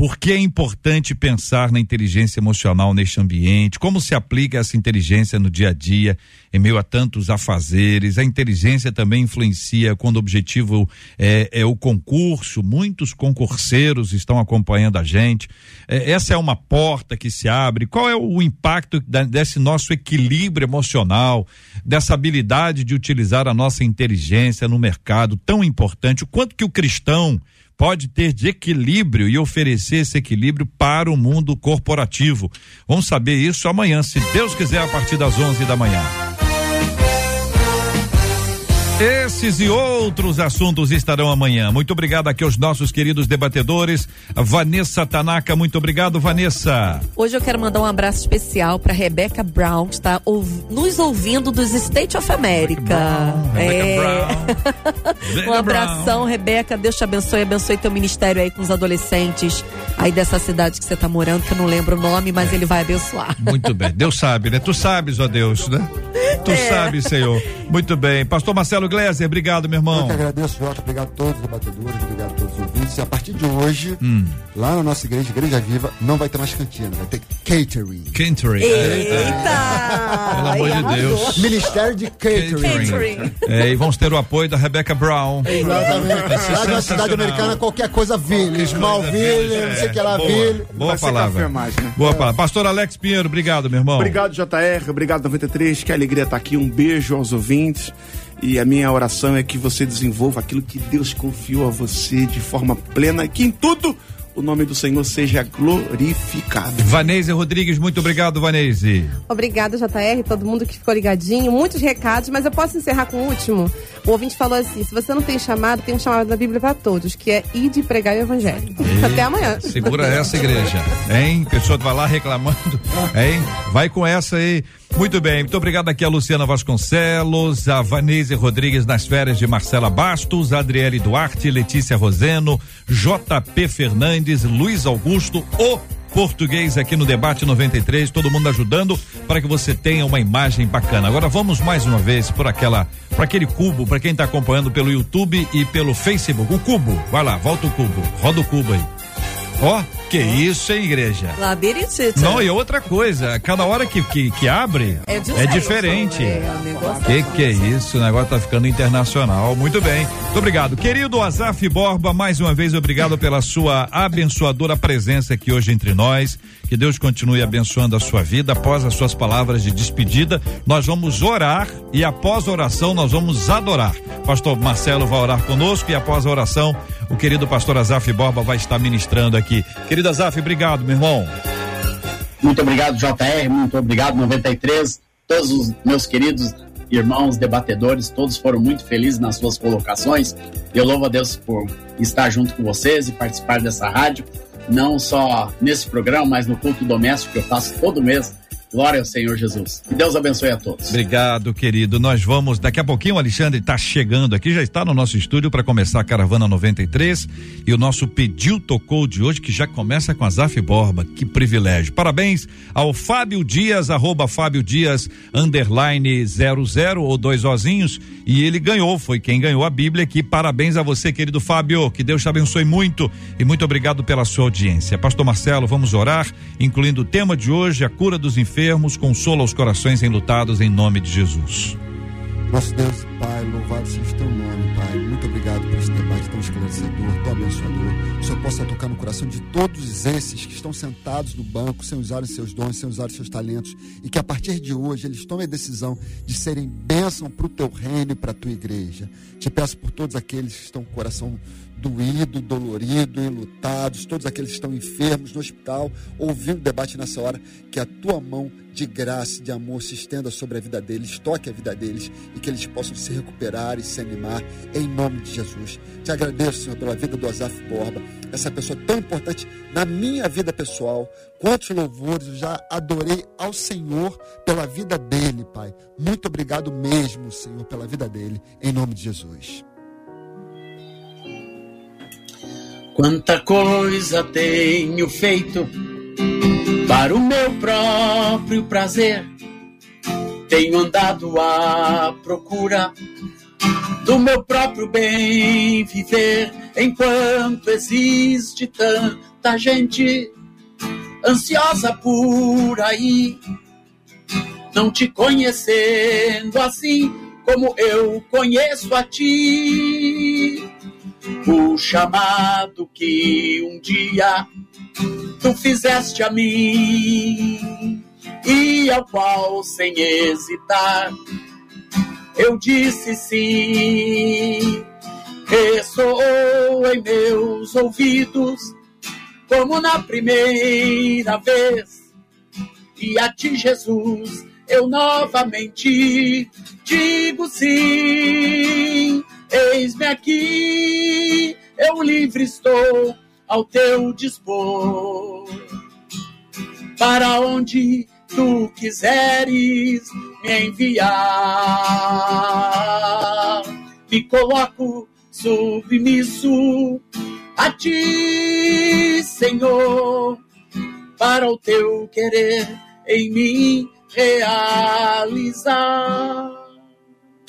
por que é importante pensar na inteligência emocional neste ambiente? Como se aplica essa inteligência no dia a dia, em meio a tantos afazeres? A inteligência também influencia quando o objetivo é, é o concurso. Muitos concurseiros estão acompanhando a gente. É, essa é uma porta que se abre. Qual é o impacto da, desse nosso equilíbrio emocional, dessa habilidade de utilizar a nossa inteligência no mercado tão importante? O quanto que o cristão pode ter de equilíbrio e oferecer esse equilíbrio para o mundo corporativo. Vamos saber isso amanhã, se Deus quiser, a partir das 11 da manhã. Esses e outros assuntos estarão amanhã. Muito obrigado aqui aos nossos queridos debatedores. Vanessa Tanaka, muito obrigado, Vanessa. Hoje eu quero mandar um abraço especial para Rebecca Brown, que está nos ouvindo dos State of America. Brown, é. [laughs] um abração, Rebeca. Deus te abençoe, abençoe teu ministério aí com os adolescentes aí dessa cidade que você está morando, que eu não lembro o nome, mas é. ele vai abençoar. Muito bem. Deus sabe, né? Tu sabes, ó Deus, né? Tu é. sabes, Senhor. Muito bem. Pastor Marcelo Gleiser, obrigado, meu irmão. Eu que agradeço, Jota. Obrigado a todos os debatedores, obrigado a todos os ouvintes. E a partir de hoje, hum. lá na nossa igreja, Igreja Viva, não vai ter mais cantina, vai ter catering. Catering. Eita! Pelo amor de Deus. Ministério de catering. catering. É, e vamos ter o apoio da Rebecca Brown. Exatamente. Lá na cidade americana, qualquer coisa Ville. Smallville, não sei o que lá, Ville. Boa palavra. Mais, né? Boa palavra. Pastor Alex Pinheiro, obrigado, meu irmão. Obrigado, JR. Obrigado, 93. Que alegria estar aqui. Um beijo aos ouvintes. E a minha oração é que você desenvolva aquilo que Deus confiou a você de forma plena e que em tudo o nome do Senhor seja glorificado. Vanese Rodrigues, muito obrigado, Vanese. Obrigada, JR, todo mundo que ficou ligadinho. Muitos recados, mas eu posso encerrar com o último? O ouvinte falou assim: se você não tem chamado, tem um chamado da Bíblia para todos, que é ir de pregar o Evangelho. E... [laughs] Até amanhã. Segura essa igreja, hein? Pessoa vai lá reclamando, [laughs] hein? Vai com essa aí. Muito bem, muito obrigado aqui a Luciana Vasconcelos, a Vanese Rodrigues nas férias de Marcela Bastos, Adriele Duarte, Letícia Roseno, JP Fernandes, Luiz Augusto, o português aqui no debate 93, todo mundo ajudando para que você tenha uma imagem bacana. Agora vamos mais uma vez por aquela, para aquele cubo, para quem está acompanhando pelo YouTube e pelo Facebook, o cubo. Vai lá, volta o cubo, roda o cubo aí. Ó, que isso, hein, igreja? Labirintite. Não, e outra coisa, cada hora que, que, que abre é, é diferente. É, que que é isso? O negócio tá ficando internacional. Muito bem. Muito obrigado. Querido Azaf Borba, mais uma vez, obrigado pela sua abençoadora presença aqui hoje entre nós. Que Deus continue abençoando a sua vida. Após as suas palavras de despedida, nós vamos orar e após a oração nós vamos adorar. Pastor Marcelo vai orar conosco e após a oração, o querido pastor Azaf Borba vai estar ministrando aqui. Querido Azaf, obrigado, meu irmão. Muito obrigado, JR, muito obrigado, 93. Todos os meus queridos irmãos debatedores, todos foram muito felizes nas suas colocações. Eu louvo a Deus por estar junto com vocês e participar dessa rádio não só nesse programa, mas no culto doméstico que eu faço todo mês Glória ao Senhor Jesus. Deus abençoe a todos. Obrigado, querido. Nós vamos, daqui a pouquinho, o Alexandre está chegando aqui, já está no nosso estúdio para começar a Caravana 93. E o nosso pediu tocou de hoje, que já começa com a Zaf Borba. Que privilégio. Parabéns ao Fábio Dias, arroba Fábio Dias, underline 00 ou dois ozinhos. E ele ganhou, foi quem ganhou a Bíblia aqui. Parabéns a você, querido Fábio. Que Deus te abençoe muito e muito obrigado pela sua audiência. Pastor Marcelo, vamos orar, incluindo o tema de hoje, a cura dos enfermos enfermos, consola os corações enlutados em nome de Jesus. Nosso Deus Pai, louvado seja o teu nome, Pai. Muito obrigado por este debate tão esclarecedor, tão abençoador. Que o Senhor possa tocar no coração de todos esses que estão sentados no banco, sem usar os seus dons, sem usar os seus talentos, e que a partir de hoje eles tomem a decisão de serem bênção para o teu reino e para a tua igreja. Te peço por todos aqueles que estão com o coração doído, dolorido, enlutados, todos aqueles que estão enfermos no hospital, ouvindo o debate nessa hora, que a tua mão de graça, de amor se estenda sobre a vida deles, toque a vida deles e que eles possam se recuperar e se animar em nome de Jesus. Te agradeço, Senhor, pela vida do Azaf Borba, essa pessoa tão importante na minha vida pessoal. Quantos louvores eu já adorei ao Senhor pela vida dele, Pai. Muito obrigado mesmo, Senhor, pela vida dele, em nome de Jesus. Quanta coisa tenho feito para o meu próprio prazer. Tenho andado à procura do meu próprio bem viver, enquanto existe tanta gente ansiosa por aí, não te conhecendo assim como eu conheço a ti. O chamado que um dia tu fizeste a mim e ao qual sem hesitar eu disse sim. Ressoou em meus ouvidos como na primeira vez e a ti Jesus eu novamente digo sim. Eis-me aqui, eu livre estou ao teu dispor. Para onde tu quiseres me enviar, me coloco submisso a ti, Senhor, para o teu querer em mim realizar.